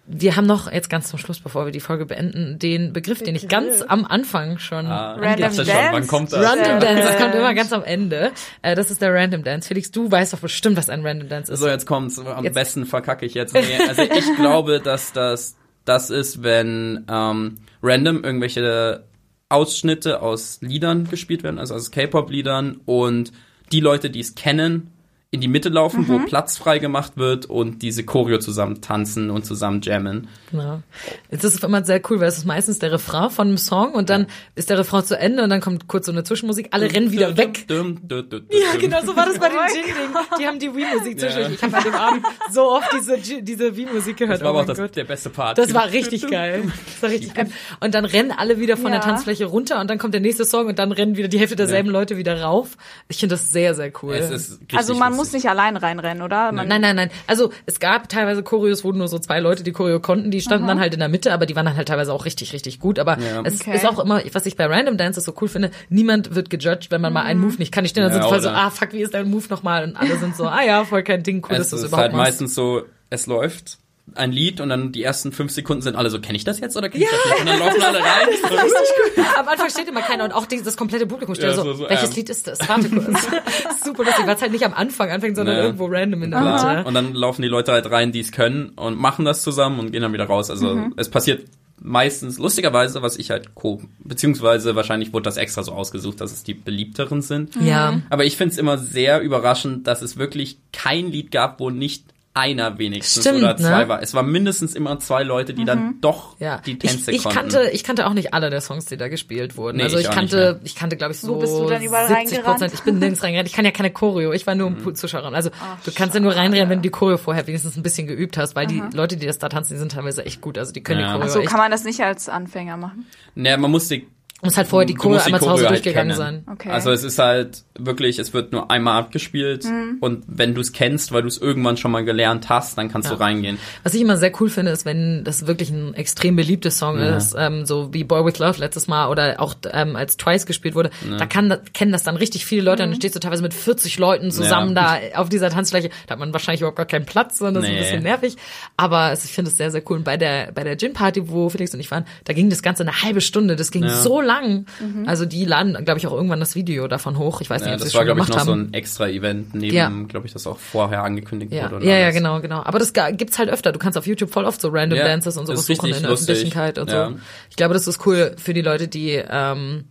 Wir haben noch jetzt ganz zum Schluss, bevor wir die Folge beenden, den Begriff, den ich ganz am Anfang schon Ah, Random dachte schon, Dance. wann kommt das? Random Dance, das kommt immer ganz am Ende. Äh, das ist der Random Dance. Felix, du weißt doch bestimmt, was ein Random Dance ist. So, jetzt kommt's. Am Jetzt- besten verkacke ich jetzt. Nee, also ich [LAUGHS] glaube, dass das das ist, wenn ähm, random irgendwelche Ausschnitte aus Liedern gespielt werden, also aus K-Pop-Liedern und die Leute, die es kennen, in die Mitte laufen, wo Platz frei gemacht wird und diese Choreo zusammen tanzen und zusammen jammen. Genau. Das ist immer sehr cool, weil es ist meistens der Refrain von einem Song und dann ist der Refrain zu Ende und dann kommt kurz so eine Zwischenmusik. Alle rennen wieder weg. Dum, Ja, genau, so war das bei Oh mein dem Jing-Ding. Die haben die Wii-Musik zwischendurch. Ja. Ich habe an dem Abend so oft diese, diese Wii-Musik gehört. Das war oh aber auch das, der beste Part. Das war richtig geil. Das war richtig gut. Und dann rennen alle wieder von der Ja. Tanzfläche runter und dann kommt der nächste Song und dann rennen wieder die Hälfte derselben Leute wieder rauf. Ich finde das sehr, sehr cool. Es ist Also man muss lustig. nicht allein reinrennen, oder? Man, Nein, nein, nein. Also es gab teilweise Choreos, wo nur so zwei Leute die Choreo konnten, die standen dann halt in der Mitte, aber die waren dann halt teilweise auch richtig, richtig gut. Aber Ja. es Okay. ist auch immer, was ich bei Random Dances so cool finde, niemand wird gejudged, wenn man mal einen Move nicht kann. Die stehen dann Ja, so so, ah fuck, wie ist dein Move nochmal? Und alle sind so, ah ja, voll kein Ding, cool, dass es du das ist überhaupt halt machst. meistens so, es läuft ein Lied und dann die ersten fünf Sekunden sind alle so, kenne ich das jetzt oder kenne ich das nicht? Und dann laufen alle rein. [LAUGHS] Am Anfang steht immer keiner und auch das komplette Publikum steht Ja, so, so- so, welches ähm. Lied ist das? Warte kurz. [LAUGHS] Super lustig, weil es halt nicht am Anfang anfängt, sondern Ja. irgendwo random in der. Mitte. Und dann laufen die Leute halt rein, die es können und machen das zusammen und gehen dann wieder raus. Also Mhm. es passiert meistens, lustigerweise, was ich halt co, beziehungsweise wahrscheinlich wurde das extra so ausgesucht, dass es die beliebteren sind. Ja. Aber ich finde es immer sehr überraschend, dass es wirklich kein Lied gab, wo nicht einer wenigstens Stimmt, oder zwei ne? war. Es war mindestens immer zwei Leute, die dann doch Ja, die Tänze ich, ich konnten. kannte, ich kannte auch nicht alle der Songs, die da gespielt wurden. Nee, also ich ich, kannte, ich kannte, glaube ich, so Wo bist du denn überall 70 Prozent. reingerannt? Ich bin nirgends reingerannt. Ich kann ja keine Choreo. Ich war nur Mhm. Zuschauerin. Also du kannst ja nur reinrennen, wenn du die Choreo vorher wenigstens ein bisschen geübt hast, weil die Leute, die das da tanzen, die sind teilweise echt gut. Also die können Ja. die Choreo So echt. kann man das nicht als Anfänger machen. Naja, man muss die muss halt vorher die Choreo musst die einmal zu Hause Choreo halt durchgegangen kennen. sein. Okay. Also es ist halt wirklich, es wird nur einmal abgespielt Mhm. und wenn du es kennst, weil du es irgendwann schon mal gelernt hast, dann kannst du reingehen. Was ich immer sehr cool finde, ist, wenn das wirklich ein extrem beliebtes Song Ja. ist, ähm, so wie Boy With Love letztes Mal oder auch ähm, als Twice gespielt wurde, da kann, kennen das dann richtig viele Leute und dann stehst du teilweise mit 40 Leuten zusammen Ja. da auf dieser Tanzfläche. Da hat man wahrscheinlich überhaupt gar keinen Platz, sondern das ist Nee. ein bisschen nervig. Aber ich finde es sehr, sehr cool. Und bei der, bei der Gin-Party, wo Felix und ich waren, da ging das Ganze eine halbe Stunde. Das ging Ja. so lang. Also die laden, glaube ich, auch irgendwann das Video davon hoch. Ich weiß nicht, Ja, ob das es war, glaube ich, gemacht noch so haben. ein extra Event neben, Ja. glaube ich, das auch vorher angekündigt Ja, wurde. und ja, ja, alles. genau, genau. Aber das gibt's halt öfter. Du kannst auf YouTube voll oft so Random Ja, Dances und sowas suchen in der lustig. Öffentlichkeit und Ja. so. Ich glaube, das ist cool für die Leute, die ähm,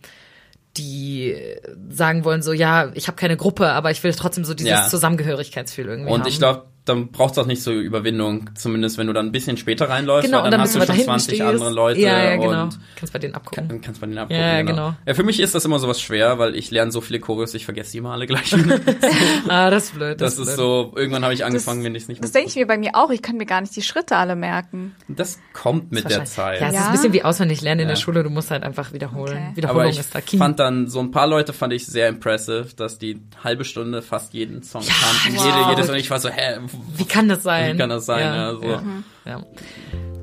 die sagen wollen so, ja, ich habe keine Gruppe, aber ich will trotzdem so dieses Ja. Zusammengehörigkeitsgefühl irgendwie Und haben. ich glaube, dann braucht es auch nicht so Überwindung, zumindest wenn du dann ein bisschen später reinläufst, genau, weil dann dann hast du du schon hinten 20 stehst. andere Leute ja, ja, genau. und Kannst bei denen abgucken. dann kannst du bei denen abgucken. Ja, ja, genau. genau. Ja, für mich ist das immer sowas schwer, weil ich lerne so viele Choreos, ich vergesse die immer alle gleich. [LAUGHS] [LAUGHS] Ah, das ist blöd. Das blöd. ist so, irgendwann habe ich angefangen, wenn ich es nicht Das denke ich mir bei mir auch. Ich kann mir gar nicht die Schritte alle merken. Das kommt mit der Wahrscheinlich. Zeit. Ja, es ist ein bisschen wie auswendig lernen in der. Schule. Du musst halt einfach wiederholen. Okay. Wiederholung Aber ich ist da key. fand dann, so ein paar Leute fand ich sehr impressive, dass die halbe Stunde fast jeden Song kannten. wow. Jede, jedes und ich war so, hä, wie kann das sein? wie kann das sein? Ja, Ja, so. ja, ja.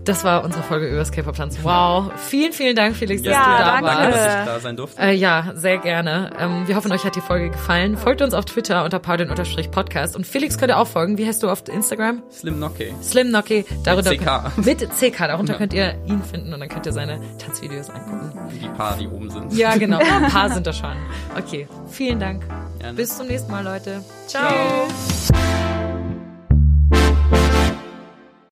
Das war unsere Folge über das K-Pop-Tanzen. Wow. Vielen, vielen Dank, Felix, dass Ja, du da danke. warst. Danke, dass ich da sein durfte. Äh, ja, sehr gerne. Ähm, wir hoffen, euch hat die Folge gefallen. Folgt uns auf Twitter unter paudin-podcast. Und Felix könnt ihr auch folgen. Wie heißt du auf Instagram? Slim Nocky. Slim Nocky. Darunter CK. Mit CK. Darunter Ja. könnt ihr ihn finden und dann könnt ihr seine Tanzvideos angucken. Die paar, die oben sind. Ja, genau. [LAUGHS] Ein paar sind da schon. Okay. Vielen Dank. Gerne. Bis zum nächsten Mal, Leute. Ciao. Tschüss.